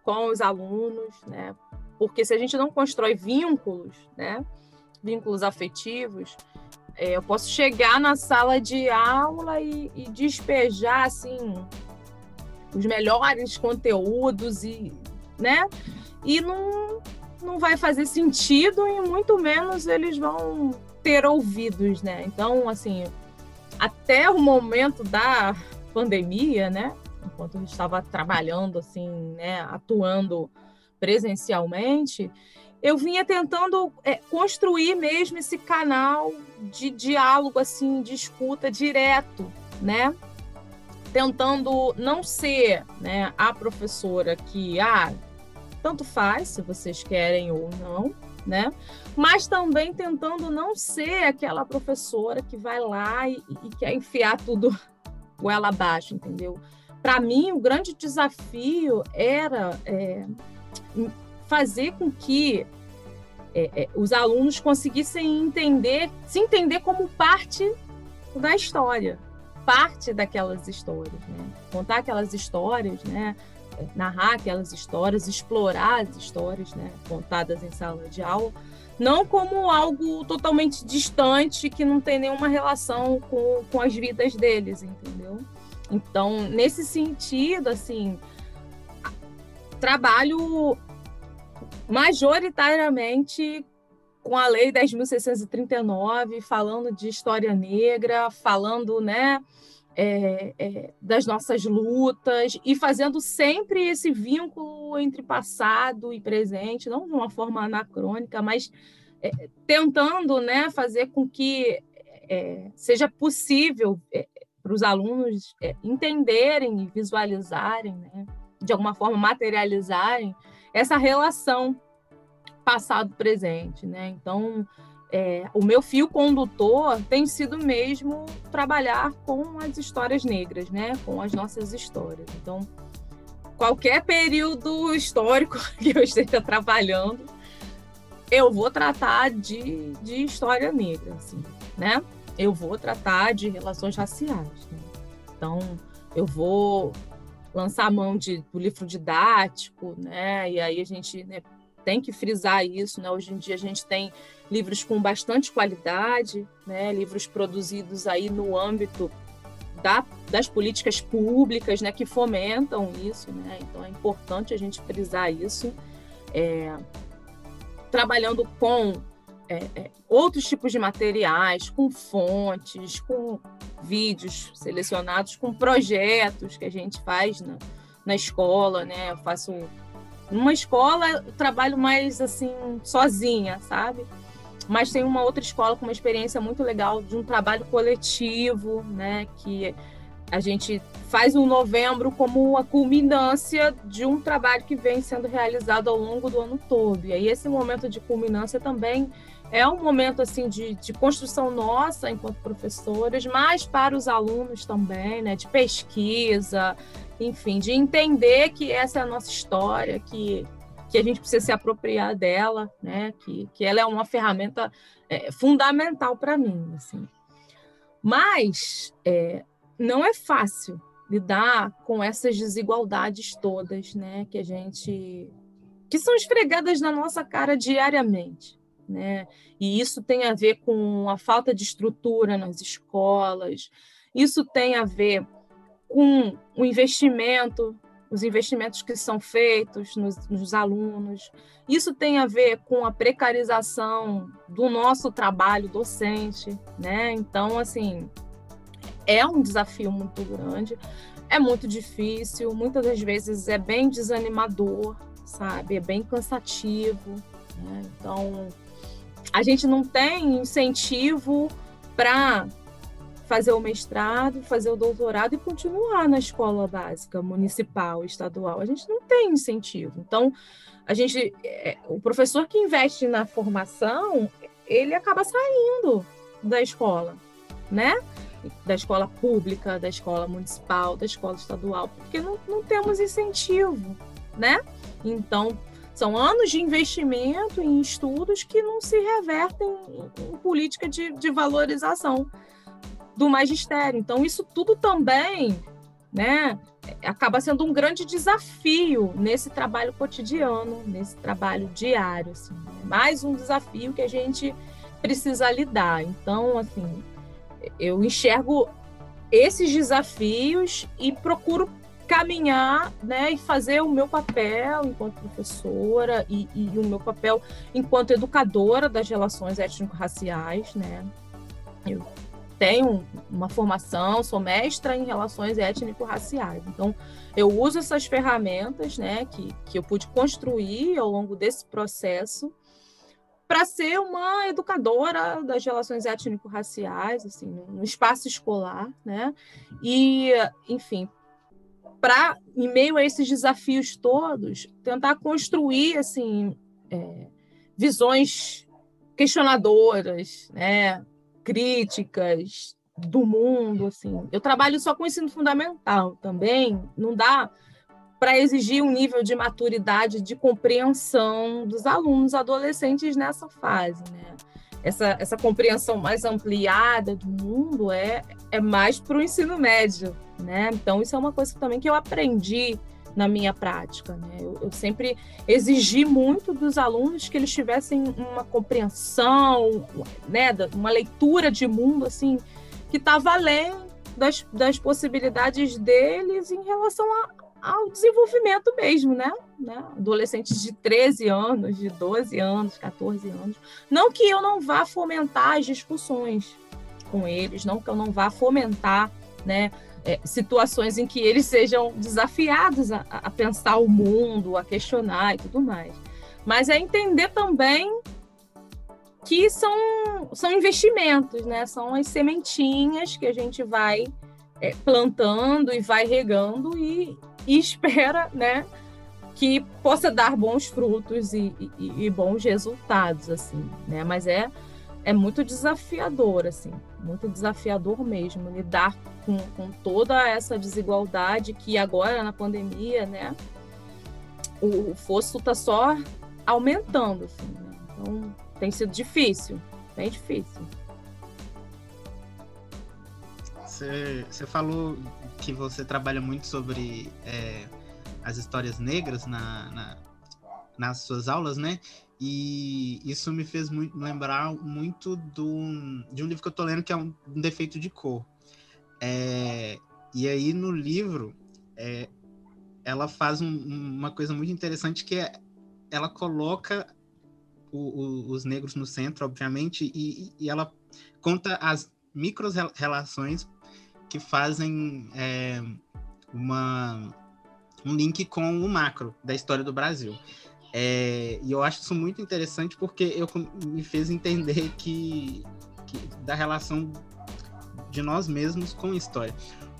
com os alunos, né? Porque se a gente não constrói vínculos, né? Vínculos afetivos, é, eu posso chegar na sala de aula e, e despejar assim os melhores conteúdos e, né? E não não vai fazer sentido e muito menos eles vão ter ouvidos, né? Então, assim, até o momento da pandemia, né? enquanto eu estava trabalhando, assim, né, atuando presencialmente, eu vinha tentando é, construir mesmo esse canal de diálogo, assim, de escuta direto, né? Tentando não ser né, a professora que, ah, tanto faz se vocês querem ou não, né? Mas também tentando não ser aquela professora que vai lá e, e quer enfiar tudo goela abaixo, entendeu? Para mim, o grande desafio era é, fazer com que é, é, os alunos conseguissem entender, se entender como parte da história, parte daquelas histórias, né? Contar aquelas histórias, né? narrar aquelas histórias, explorar as histórias né, contadas em sala de aula, não como algo totalmente distante que não tem nenhuma relação com, com as vidas deles, entendeu? Então, nesse sentido, assim, trabalho majoritariamente com a Lei 10.639, falando de história negra, falando, né, é, é, das nossas lutas e fazendo sempre esse vínculo entre passado e presente, não de uma forma anacrônica, mas é, tentando né, fazer com que é, seja possível é, para os alunos é, entenderem e visualizarem, né, de alguma forma materializarem essa relação passado-presente. Né? Então, é, o meu fio condutor tem sido mesmo trabalhar com as histórias negras, né? com as nossas histórias. Então, qualquer período histórico que eu esteja trabalhando, eu vou tratar de, de história negra, assim, né? Eu vou tratar de relações raciais. Né? Então, eu vou lançar a mão de, do livro didático, né? E aí a gente né, tem que frisar isso, né? Hoje em dia a gente tem livros com bastante qualidade, né? livros produzidos aí no âmbito da, das políticas públicas, né? que fomentam isso, né? Então é importante a gente frisar isso, é, trabalhando com é, é, outros tipos de materiais, com fontes, com vídeos selecionados, com projetos que a gente faz na, na escola, né? Eu faço numa escola eu trabalho mais assim sozinha, sabe? Mas tem uma outra escola com uma experiência muito legal de um trabalho coletivo, né? Que a gente faz um novembro como a culminância de um trabalho que vem sendo realizado ao longo do ano todo. E aí esse momento de culminância também é um momento assim de, de construção nossa enquanto professores, mas para os alunos também, né? De pesquisa, enfim, de entender que essa é a nossa história, que, que a gente precisa se apropriar dela, né? que, que ela é uma ferramenta é, fundamental para mim. Assim. Mas é, não é fácil lidar com essas desigualdades todas né? que a gente. que são esfregadas na nossa cara diariamente. Né? E isso tem a ver com a falta de estrutura nas escolas, isso tem a ver com o investimento, os investimentos que são feitos nos, nos, alunos. Isso tem a ver com a precarização do nosso trabalho docente, né? Então, assim, é um desafio muito grande, é muito difícil, muitas das vezes é bem desanimador, sabe? É bem cansativo. Né? Então, a gente não tem incentivo para fazer o mestrado, fazer o doutorado e continuar na escola básica municipal, estadual. A gente não tem incentivo. Então, a gente, é, o professor que investe na formação, ele acaba saindo da escola, né? Da escola pública, da escola municipal, da escola estadual, porque não, não temos incentivo, né? Então, são anos de investimento em estudos que não se revertem em, em política de, de valorização do magistério. Então, isso tudo também né, acaba sendo um grande desafio nesse trabalho cotidiano, nesse trabalho diário. Assim, né? Mais um desafio que a gente precisa lidar. Então, assim, eu enxergo esses desafios e procuro caminhar né, e fazer o meu papel enquanto professora e, e o meu papel enquanto educadora das relações étnico-raciais. Né? Eu tenho uma formação, sou mestra em relações étnico-raciais. Então, eu uso essas ferramentas né, que, que eu pude construir ao longo desse processo para ser uma educadora das relações étnico-raciais, assim, no espaço escolar, né? E, enfim, para, em meio a esses desafios todos, tentar construir, assim, é, visões questionadoras, né? Críticas do mundo, assim. Eu trabalho só com ensino fundamental também, não dá para exigir um nível de maturidade, de compreensão dos alunos adolescentes nessa fase, né? Essa, essa compreensão mais ampliada do mundo é, é mais para o ensino médio, né? Então, isso é uma coisa também que eu aprendi na minha prática, né? Eu, eu sempre exigi muito dos alunos que eles tivessem uma compreensão, né? Uma leitura de mundo, assim, que estava além das, das possibilidades deles em relação a, ao desenvolvimento mesmo, né? né? Adolescentes de 13 anos, de 12 anos, 14 anos. Não que eu não vá fomentar as discussões com eles, não que eu não vá fomentar né, é, situações em que eles sejam desafiados a, a pensar o mundo, a questionar e tudo mais. Mas é entender também que são, são investimentos, né? São as sementinhas que a gente vai é, plantando e vai regando e, e espera, né, que possa dar bons frutos e, e, e, bons resultados, assim, né? Mas é é muito desafiador, assim, muito desafiador mesmo lidar com, com toda essa desigualdade que agora na pandemia, né, o, o fosso está só aumentando, assim, né? Então tem sido difícil, bem difícil. Você falou que você trabalha muito sobre é, as histórias negras na, na, nas suas aulas, né? E isso me fez muito, lembrar muito do, de um livro que eu tô lendo que é um, defeito de cor. É, e aí no livro é, ela faz um, uma coisa muito interessante que é ela coloca o, o, os negros no centro, obviamente, e, e ela conta as micro relações que fazem é, uma, um link com o macro da história do Brasil. É, e eu acho isso muito interessante porque eu me fez entender que, que, da relação de nós mesmos com a história.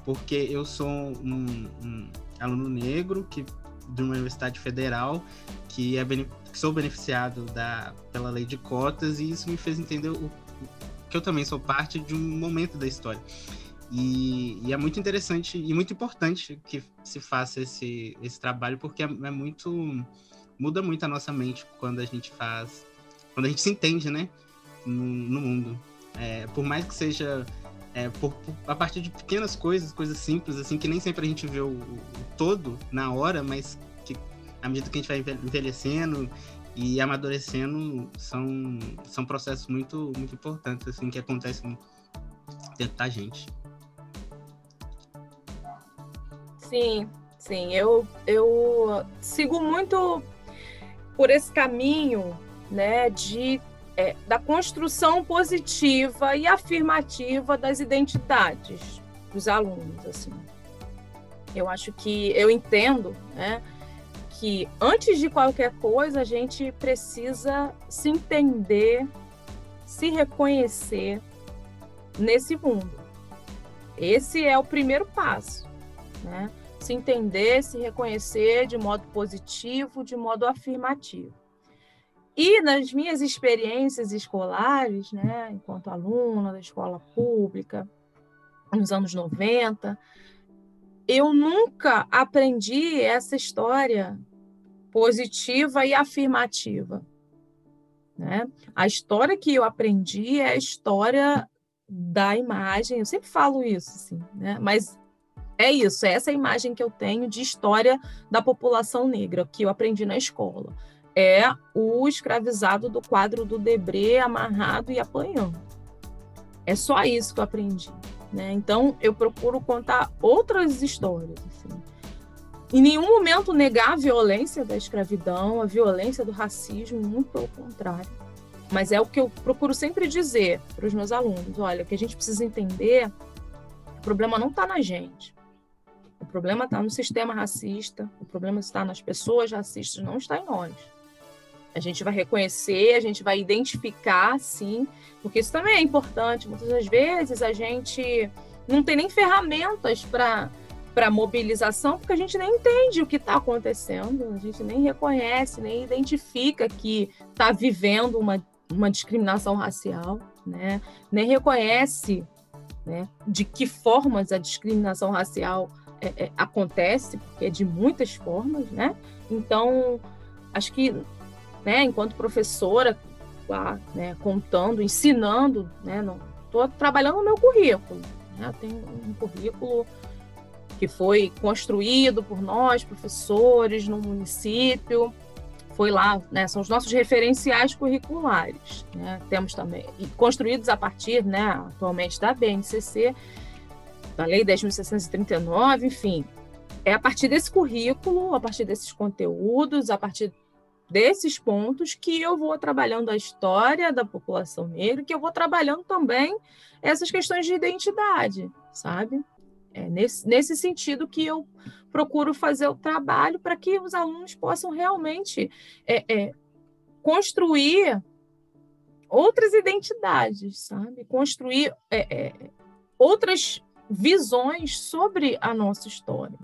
Porque eu sou um, um aluno negro que de uma universidade federal que é que sou beneficiado da, pela lei de cotas e isso me fez entender o, que eu também sou parte de um momento da história. E, e, é muito interessante e muito importante que se faça esse, esse trabalho, porque é, é, muito. Muda muito a nossa mente quando a gente faz. quando a gente se entende, né? No, no mundo. É, por mais que seja. É, por, por, a partir de pequenas coisas, coisas simples, assim, que nem sempre a gente vê o, o todo na hora, mas que à medida que a gente vai envelhecendo e amadurecendo, são, são processos muito, muito importantes, assim, que acontecem dentro da gente. Sim, sim. Eu, eu sigo muito por esse caminho né, de, é, da construção positiva e afirmativa das identidades dos alunos. Assim. Eu acho que eu entendo né, que antes de qualquer coisa a gente precisa se entender, se reconhecer nesse mundo. Esse é o primeiro passo. Né? Se entender, se reconhecer de modo positivo, de modo afirmativo. E nas minhas experiências escolares, né, enquanto aluna da escola pública, nos anos 90, eu nunca aprendi essa história positiva e afirmativa. Né? A história que eu aprendi é a história da imagem, eu sempre falo isso, assim, né? mas é isso, é essa imagem que eu tenho de história da população negra, que eu aprendi na escola. É o escravizado do quadro do Debré amarrado e apanhando. É só isso que eu aprendi. Né? Então, eu procuro contar outras histórias. Assim. Em nenhum momento negar a violência da escravidão, a violência do racismo, muito pelo contrário. Mas é o que eu procuro sempre dizer para os meus alunos: olha, o que a gente precisa entender, o problema não está na gente. O problema está no sistema racista, o problema está nas pessoas racistas, não está em nós. A gente vai reconhecer, a gente vai identificar, sim, porque isso também é importante. Muitas das vezes a gente não tem nem ferramentas para para mobilização, porque a gente nem entende o que está acontecendo, a gente nem reconhece, nem identifica que está vivendo uma, uma discriminação racial, né? nem reconhece né, de que formas a discriminação racial é, é, acontece, porque é de muitas formas, né? Então, acho que, né, enquanto professora, lá, né, contando, ensinando, né, estou trabalhando no meu currículo, né? Eu tenho um currículo que foi construído por nós, professores, no município. Foi lá, né, são os nossos referenciais curriculares. Né? Temos também, e construídos a partir, né, atualmente, da BNCC, da Lei 10.639, enfim. É a partir desse currículo, a partir desses conteúdos, a partir desses pontos que eu vou trabalhando a história da população negra, que eu vou trabalhando também essas questões de identidade, sabe? É nesse, nesse sentido que eu procuro fazer o trabalho para que os alunos possam realmente é, é, construir outras identidades, sabe? Construir é, é outras visões sobre a nossa história.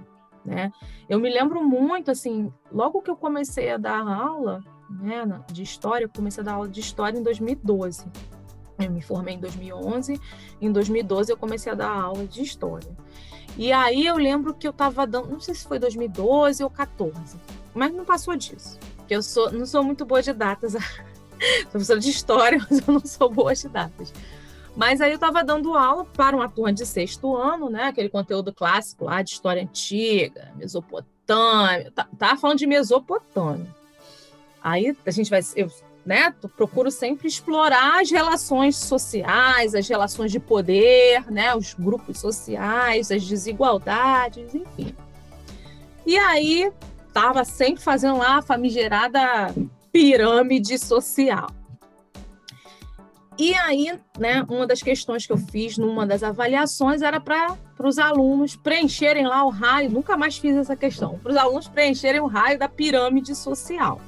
Né? Eu me lembro muito, assim, logo que eu comecei a dar aula né, de história, comecei a dar aula de história em 2012. Eu me formei em 2011, em 2012 eu comecei a dar aula de história. E aí eu lembro que eu estava dando, não sei se foi 2012 ou 14, mas não passou disso. Porque eu sou, não sou muito boa de datas, sou professora de história, mas eu não sou boa de datas. Mas aí eu estava dando aula para uma turma de sexto ano, né? Aquele conteúdo clássico lá de história antiga, Mesopotâmia, tá, tá falando de Mesopotâmia. Aí a gente vai, eu né? Procuro sempre explorar as relações sociais, as relações de poder, né? Os grupos sociais, as desigualdades, enfim. E aí estava sempre fazendo lá a famigerada pirâmide social. E aí, né, uma das questões que eu fiz numa das avaliações era para os alunos preencherem lá o raio, nunca mais fiz essa questão, para os alunos preencherem o raio da pirâmide social.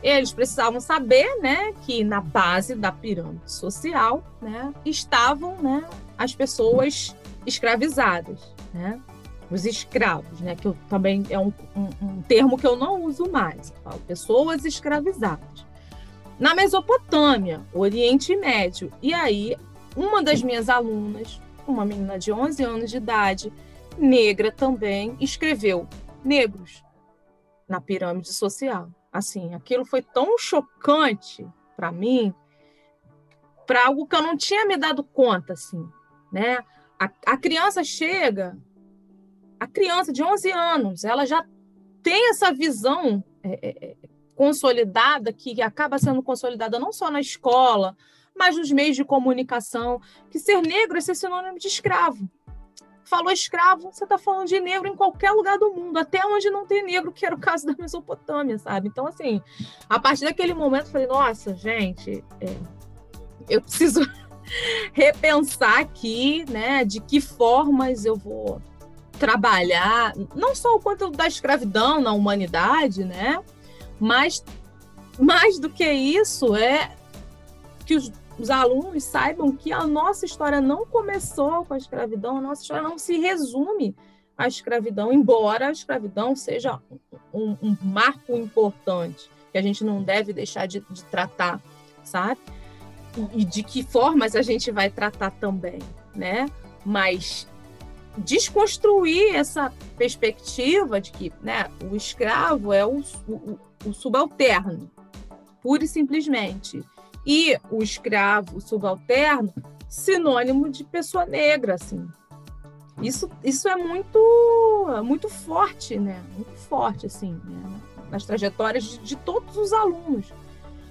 Eles precisavam saber, né, que na base da pirâmide social, né, estavam, né, as pessoas escravizadas, né, os escravos, né, que eu, também é um, um, um termo que eu não uso mais, eu falo pessoas escravizadas na Mesopotâmia, Oriente Médio. E aí, uma das minhas alunas, uma menina de 11 anos de idade, negra também, escreveu negros na pirâmide social. Assim, aquilo foi tão chocante para mim, para algo que eu não tinha me dado conta, assim, né? A, a criança chega, a criança de 11 anos, ela já tem essa visão é, é, é consolidada, que acaba sendo consolidada não só na escola, mas nos meios de comunicação, que ser negro é ser sinônimo de escravo. Falou escravo, você está falando de negro em qualquer lugar do mundo, até onde não tem negro, que era o caso da Mesopotâmia, sabe? Então, assim, a partir daquele momento, eu falei, nossa, gente, é, eu preciso repensar aqui, né, de que formas eu vou trabalhar, não só o conteúdo da escravidão na humanidade, né, mas mais do que isso é que os, os, alunos saibam que a nossa história não começou com a escravidão, a nossa história não se resume à escravidão, embora a escravidão seja um, um marco importante que a gente não deve deixar de, de tratar, sabe? E, de que formas a gente vai tratar também, né? Mas desconstruir essa perspectiva de que né, o escravo é o, o, o subalterno, pura e simplesmente. E o escravo, subalterno, sinônimo de pessoa negra, assim. Isso, isso é muito, muito forte, né? Muito forte, assim, né? nas trajetórias de, de todos os alunos,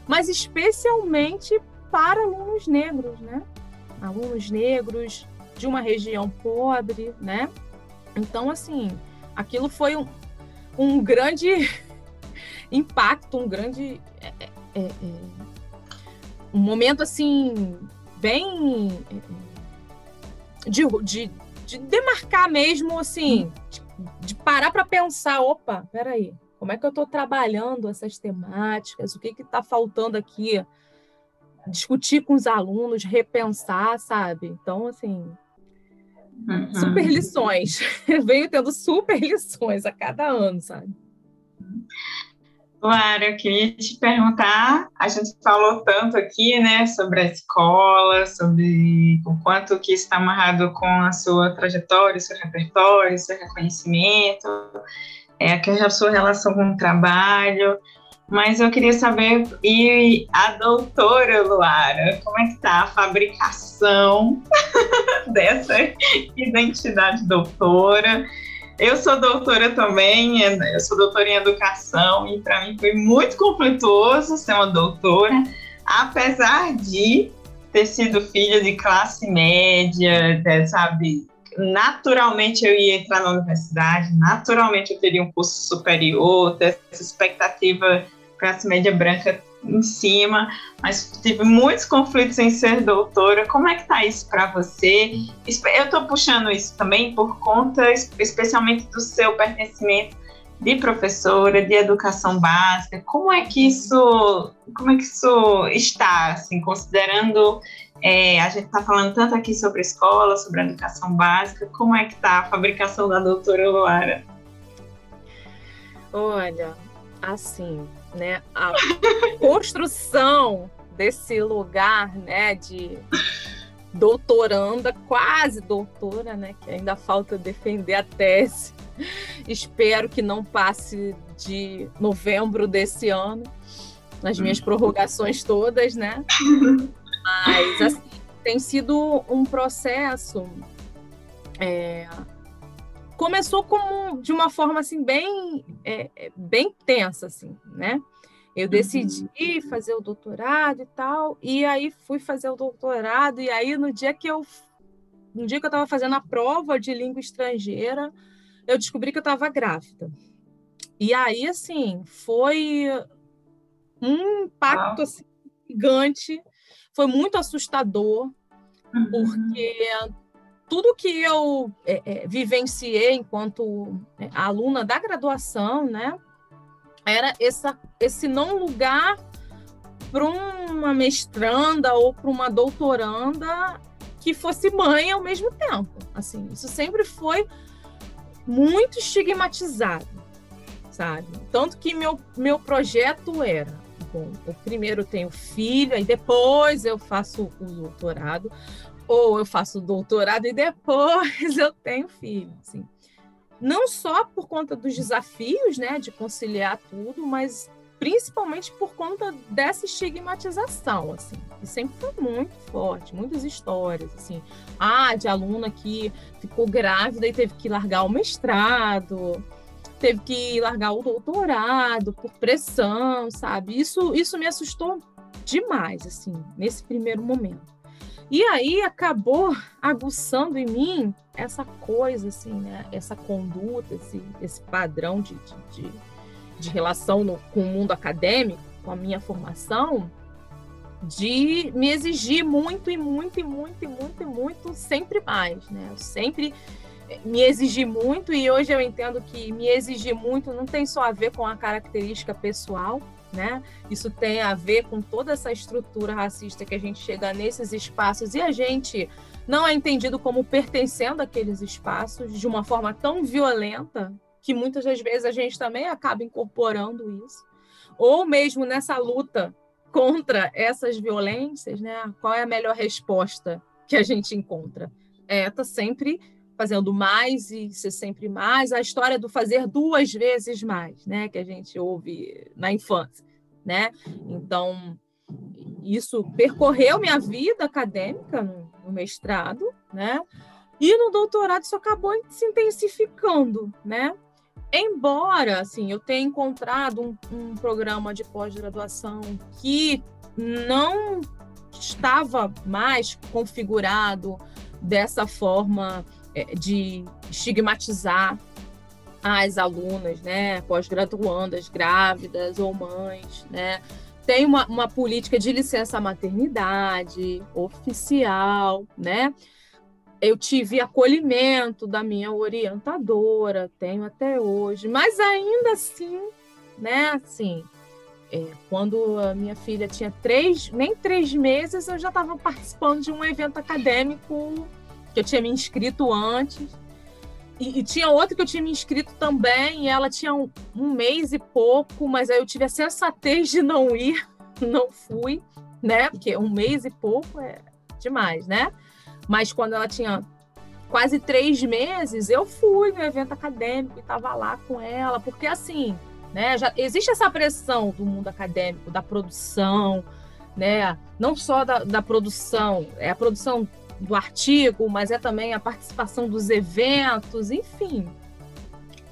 mas especialmente para alunos negros, né? Alunos negros de uma região pobre, né? Então, assim, aquilo foi um, um grande impacto, um grande. É, é, é, um momento assim bem de, de, de demarcar mesmo assim, de, de parar para pensar, opa, peraí, como é que eu estou trabalhando essas temáticas? O que está faltando aqui? Discutir com os alunos, repensar, sabe? Então, assim, uhum. super lições. Venho tendo super lições a cada ano, sabe? Claro, eu queria te perguntar, a gente falou tanto aqui, né, sobre a escola, sobre o quanto que está amarrado com a sua trajetória, seu repertório, seu reconhecimento, é, a sua relação com o trabalho, mas eu queria saber, e a doutora Luara, como é que está a fabricação dessa identidade doutora? Eu sou doutora também, eu sou doutora em educação e para mim foi muito conflituoso ser uma doutora, apesar de ter sido filha de classe média, de, sabe? Naturalmente eu ia entrar na universidade, naturalmente eu teria um curso superior, ter essa expectativa classe média branca em cima, mas tive muitos conflitos em ser doutora. Como é que tá isso para você? Eu estou puxando isso também por conta, especialmente do seu pertencimento de professora de educação básica. Como é que isso, como é que isso está, assim, considerando é, a gente está falando tanto aqui sobre escola, sobre educação básica. Como é que está a fabricação da doutora Luara? Olha, assim, né? A construção desse lugar, né, de doutoranda, quase doutora, né, que ainda falta defender a tese. Espero que não passe de novembro desse ano, nas minhas prorrogações todas, né? Mas assim, tem sido um processo é, começou como de uma forma assim bem é, é bem tensa assim né eu decidi uhum. fazer o doutorado e tal e aí fui fazer o doutorado e aí no dia que eu no dia que eu estava fazendo a prova de língua estrangeira eu descobri que eu estava grávida e aí assim foi um impacto assim, gigante foi muito assustador uhum. porque tudo que eu é, é, vivenciei enquanto é, aluna da graduação, né, era essa, esse não lugar para uma mestranda ou para uma doutoranda que fosse mãe ao mesmo tempo. Assim, isso sempre foi muito estigmatizado, sabe? Tanto que meu, meu projeto era, bom, eu primeiro tenho filho, aí depois eu faço o doutorado, ou eu faço doutorado e depois eu tenho filho, assim. Não só por conta dos desafios, né, de conciliar tudo, mas principalmente por conta dessa estigmatização, assim, que sempre foi muito forte, muitas histórias, assim, ah, de aluna que ficou grávida e teve que largar o mestrado, teve que largar o doutorado por pressão, sabe? Isso, isso me assustou demais, assim, nesse primeiro momento. E aí acabou aguçando em mim essa coisa, assim, né? Essa conduta, esse, esse padrão de, de, de, de relação no, com o mundo acadêmico, com a minha formação, de me exigir muito e muito e muito e muito e muito sempre mais, né? Eu sempre me exigir muito e hoje eu entendo que me exigir muito não tem só a ver com a característica pessoal, né? Isso tem a ver com toda essa estrutura racista que a gente chega nesses espaços e a gente não é entendido como pertencendo àqueles espaços de uma forma tão violenta que muitas das vezes a gente também acaba incorporando isso. Ou mesmo nessa luta contra essas violências, né? Qual é a melhor resposta que a gente encontra? É tá sempre fazendo mais e ser sempre mais, a história do fazer duas vezes mais, né, que a gente ouve na infância, né? Então, isso percorreu minha vida acadêmica no, no mestrado, né? E no doutorado isso acabou se intensificando, né? Embora, assim, eu tenha encontrado um, um programa de pós-graduação que não estava mais configurado dessa forma de estigmatizar as alunas, né, pós-graduandas, grávidas ou mães, né, tem uma, uma política de licença maternidade oficial, né? Eu tive acolhimento da minha orientadora, tenho até hoje, mas ainda assim, né? Assim, é, quando a minha filha tinha três, nem três meses, eu já estava participando de um evento acadêmico que eu tinha me inscrito antes. E, e, tinha outro que eu tinha me inscrito também, e ela tinha um, um, mês e pouco, mas aí eu tive a sensatez de não ir, não fui, né? Porque um mês e pouco é demais, né? Mas quando ela tinha quase três meses, eu fui no evento acadêmico e estava lá com ela, porque assim, né? Já existe essa pressão do mundo acadêmico, da produção, né? Não só da, da produção, é a produção do artigo, mas é também a participação dos eventos, enfim.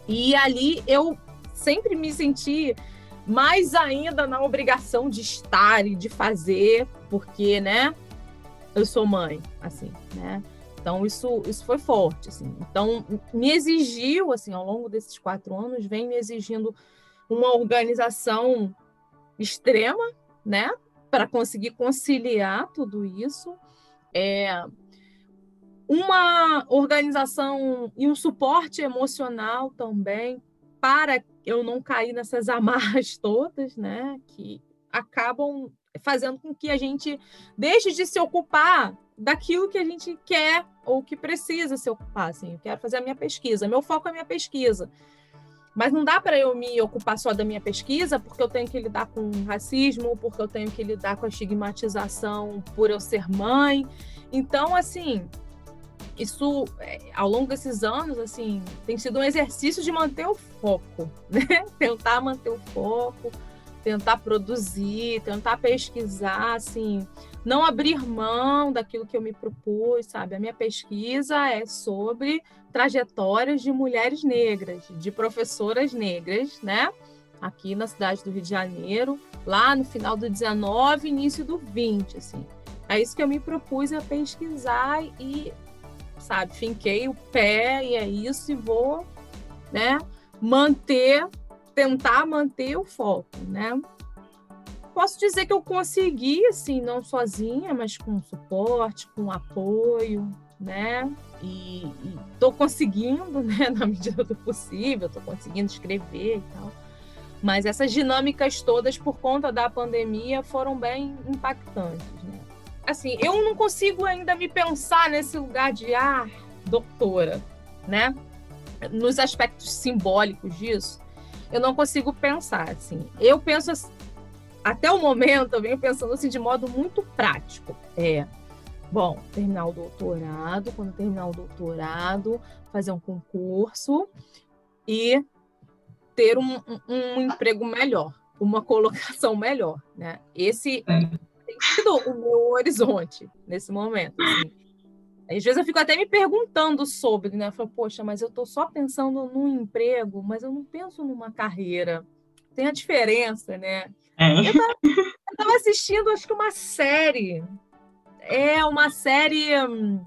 E ali eu sempre me senti mais ainda na obrigação de estar e de fazer, porque, né? Eu sou mãe, assim, né? Então isso isso foi forte, assim. Então me exigiu, assim, ao longo desses quatro anos, vem me exigindo uma organização extrema, né? Para conseguir conciliar tudo isso é, uma organização e um suporte emocional também para eu não cair nessas amarras todas, né? Que acabam fazendo com que a gente deixe de se ocupar daquilo que a gente quer ou que precisa se ocupar. Assim, eu quero fazer a minha pesquisa, meu foco é a minha pesquisa. Mas não dá para eu me ocupar só da minha pesquisa, porque eu tenho que lidar com racismo, porque eu tenho que lidar com a estigmatização por eu ser mãe. Então, assim, isso é, ao longo desses anos, assim, tem sido um exercício de manter o foco, né? Tentar manter o foco, tentar produzir, tentar pesquisar, assim, não abrir mão daquilo que eu me propus, sabe? A minha pesquisa é sobre trajetórias de mulheres negras, de professoras negras, né? Aqui na cidade do Rio de Janeiro, lá no final do 19, início do 20, assim. É isso que eu me propus a pesquisar e, sabe, finquei o pé e é isso e vou, né, manter tentar manter o foco, né? Posso dizer que eu consegui, assim, não sozinha, mas com suporte, com apoio, né? E estou conseguindo, né, na medida do possível, estou conseguindo escrever e tal. Mas essas dinâmicas todas, por conta da pandemia, foram bem impactantes, né? Assim, eu não consigo ainda me pensar nesse lugar de, ah, doutora, né? Nos aspectos simbólicos disso, eu não consigo pensar assim. Eu penso até o momento eu venho pensando assim de modo muito prático. É, bom, terminar o doutorado, quando terminar o doutorado, fazer um concurso e ter um, um, um emprego melhor, uma colocação melhor, né? Esse é. tem sido o meu horizonte nesse momento. Assim. Às vezes eu fico até me perguntando sobre, né? Eu falo, poxa, mas eu estou só pensando num emprego, mas eu não penso numa carreira. Tem a diferença, né? É. Eu estava assistindo, acho que uma série. É uma série. Hum,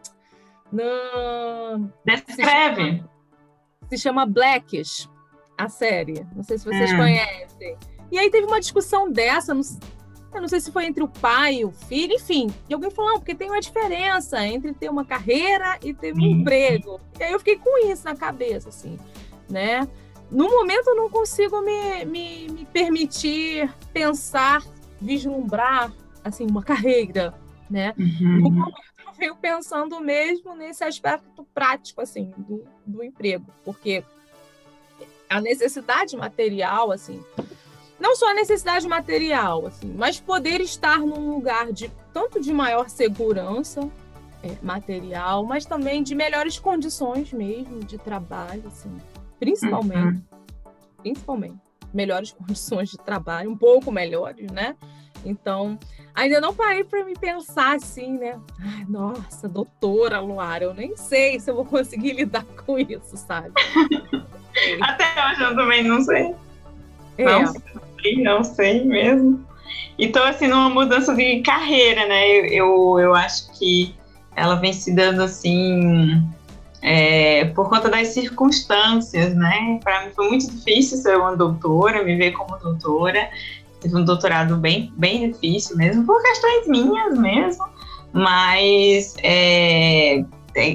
no... Descreve. Se chama, Blackish, a série. Não sei se vocês é. conhecem. E aí teve uma discussão dessa, não, eu não sei se foi entre o pai e o filho, enfim. E alguém falou, não, porque tem uma diferença entre ter uma carreira e ter um uhum. emprego. E aí eu fiquei com isso na cabeça, assim, né? No momento eu não consigo me, me, me permitir pensar, vislumbrar, assim, uma carreira, né? Uhum. Momento eu venho pensando mesmo nesse aspecto prático, assim, do, do emprego. Porque a necessidade material, assim, não só a necessidade material, assim, mas poder estar num lugar de tanto de maior segurança é, material, mas também de melhores condições mesmo de trabalho, assim, principalmente, uhum. principalmente melhores condições de trabalho, um pouco melhores, né? Então, ainda não parei para me pensar assim, né? Ai, nossa, doutora Luara, eu nem sei se eu vou conseguir lidar com isso, sabe? Até hoje eu também não sei. É. Não sei, não sei mesmo. Então, assim, numa mudança de carreira, né? Eu, eu, eu acho que ela vem se dando assim é, por conta das circunstâncias, né? Para mim foi muito difícil ser uma doutora, me ver como doutora. Tive um doutorado bem, bem difícil mesmo, por questões minhas mesmo, mas é,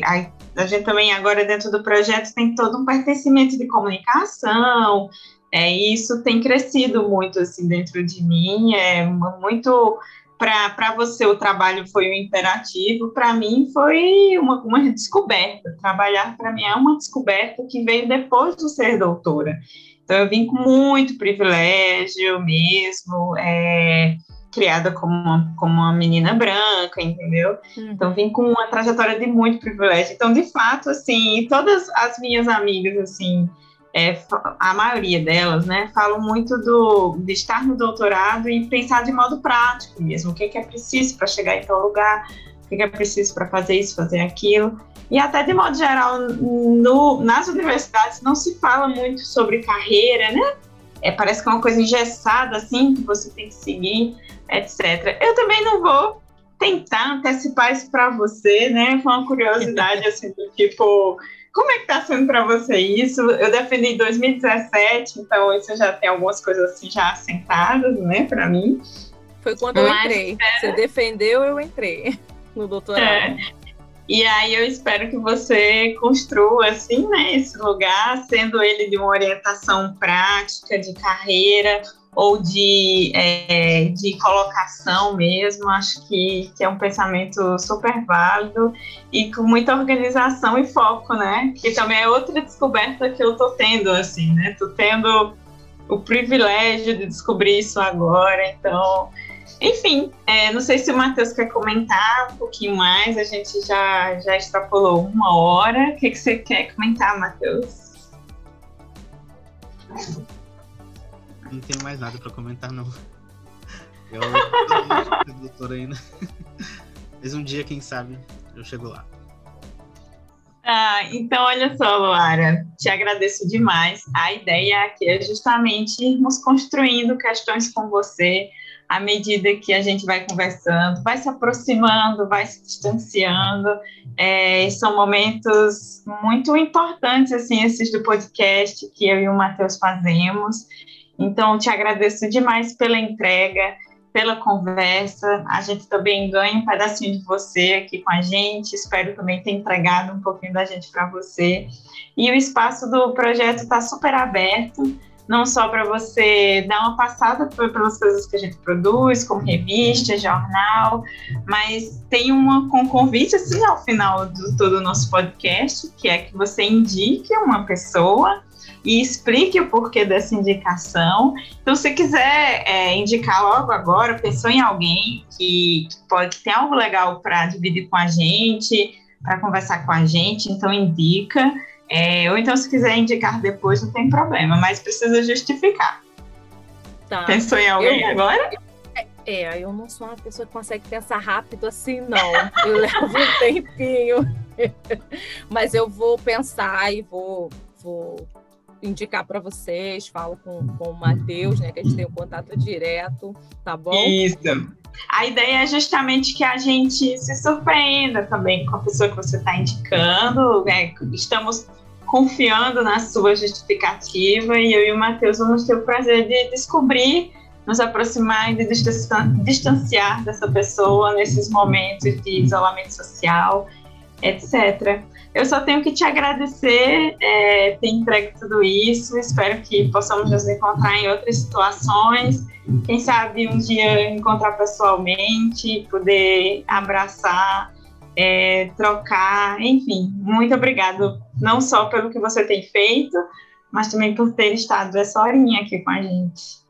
a, a gente também agora dentro do projeto tem todo um pertencimento de comunicação, é, isso tem crescido muito assim dentro de mim, é muito para você o trabalho foi um imperativo, para mim foi uma, uma descoberta. Trabalhar para mim é uma descoberta que veio depois de ser doutora. Então eu vim com muito privilégio mesmo, é, criada como uma, como uma menina branca, entendeu? Uhum. Então vim com uma trajetória de muito privilégio. Então de fato assim, todas as minhas amigas assim é, a maioria delas, né, falam muito do, de estar no doutorado e pensar de modo prático mesmo, o que, que é preciso para chegar em tal lugar, o que, que é preciso para fazer isso, fazer aquilo. E até de modo geral, no, nas universidades não se fala muito sobre carreira, né? É, parece que é uma coisa engessada, assim, que você tem que seguir, etc. Eu também não vou tentar antecipar isso para você, né? Foi uma curiosidade, assim, do tipo como é que tá sendo para você isso? Eu defendi em 2017, então isso já tem algumas coisas assim já assentadas, né, para mim. Foi quando eu entrei. É... Você defendeu, eu entrei no doutorado. É. E aí eu espero que você construa assim, né, esse lugar, sendo ele de uma orientação prática, de carreira, ou de, é, de colocação mesmo, acho que, que é um pensamento super válido e com muita organização e foco, né? Que também é outra descoberta que eu tô tendo, assim, né? Tô tendo o privilégio de descobrir isso agora, então... Enfim, é, não sei se o Matheus quer comentar um pouquinho mais, a gente já, já extrapolou uma hora. O que, que você quer comentar, Matheus? não tenho mais nada para comentar, não. Eu doutor ainda. Mas um dia, quem sabe, eu chego lá. Ah, então, olha só, Luara, te agradeço demais. A ideia aqui é justamente irmos construindo questões com você à medida que a gente vai conversando, vai se aproximando, vai se distanciando. É, são momentos muito importantes, assim, esses do podcast que eu e o Matheus fazemos. Então, te agradeço demais pela entrega, pela conversa. A gente também ganha um pedacinho de você aqui com a gente. Espero também ter entregado um pouquinho da gente para você. E o espaço do projeto está super aberto, não só para você dar uma passada pelas coisas que a gente produz, como revista, jornal, mas tem uma, um convite assim ao final do todo o nosso podcast, que é que você indique uma pessoa e explique o porquê dessa indicação. Então, se quiser é, indicar logo agora, pensou em alguém que, que pode ter algo legal para dividir com a gente, para conversar com a gente, então indica. É, ou então, se quiser indicar depois, não tem problema, mas precisa justificar. Tá. Pensou em alguém eu, agora? É, eu não sou uma pessoa que consegue pensar rápido assim, não. Eu levo um tempinho. Mas eu vou pensar e vou, vou indicar para vocês, falo com, com o Matheus, né, que a gente tem um contato direto, tá bom? Isso. A ideia é justamente que a gente se surpreenda também com a pessoa que você está indicando, né? Estamos confiando na sua justificativa e eu e o Matheus vamos ter o prazer de descobrir, nos aproximar e de distanciar dessa pessoa nesses momentos de isolamento social, etc. Eu só tenho que te agradecer é, ter entregue tudo isso. Espero que possamos nos encontrar em outras situações. Quem sabe um dia encontrar pessoalmente, poder abraçar, é, trocar, enfim. Muito obrigado, não só pelo que você tem feito, mas também por ter estado essa horinha aqui com a gente.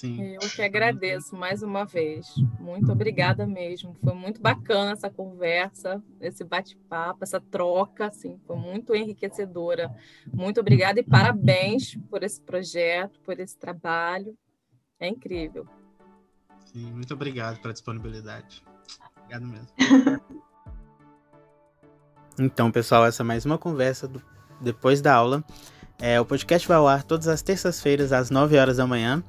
Sim. Eu que agradeço mais uma vez. Muito obrigada mesmo. Foi muito bacana essa conversa, esse bate-papo, essa troca, assim, foi muito enriquecedora. Muito obrigada e parabéns por esse projeto, por esse trabalho. É incrível. Sim, muito obrigado pela disponibilidade. Obrigado mesmo. então, pessoal, essa é mais uma conversa do... depois da aula. É, o podcast vai ao ar todas as terças-feiras, às 9 horas da manhã.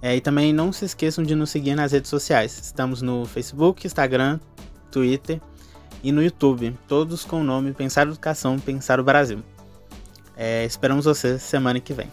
É, e também não se esqueçam de nos seguir nas redes sociais. Estamos no Facebook, Instagram, Twitter e no YouTube, todos com o nome Pensar Educação, Pensar o Brasil. É, esperamos vocês semana que vem.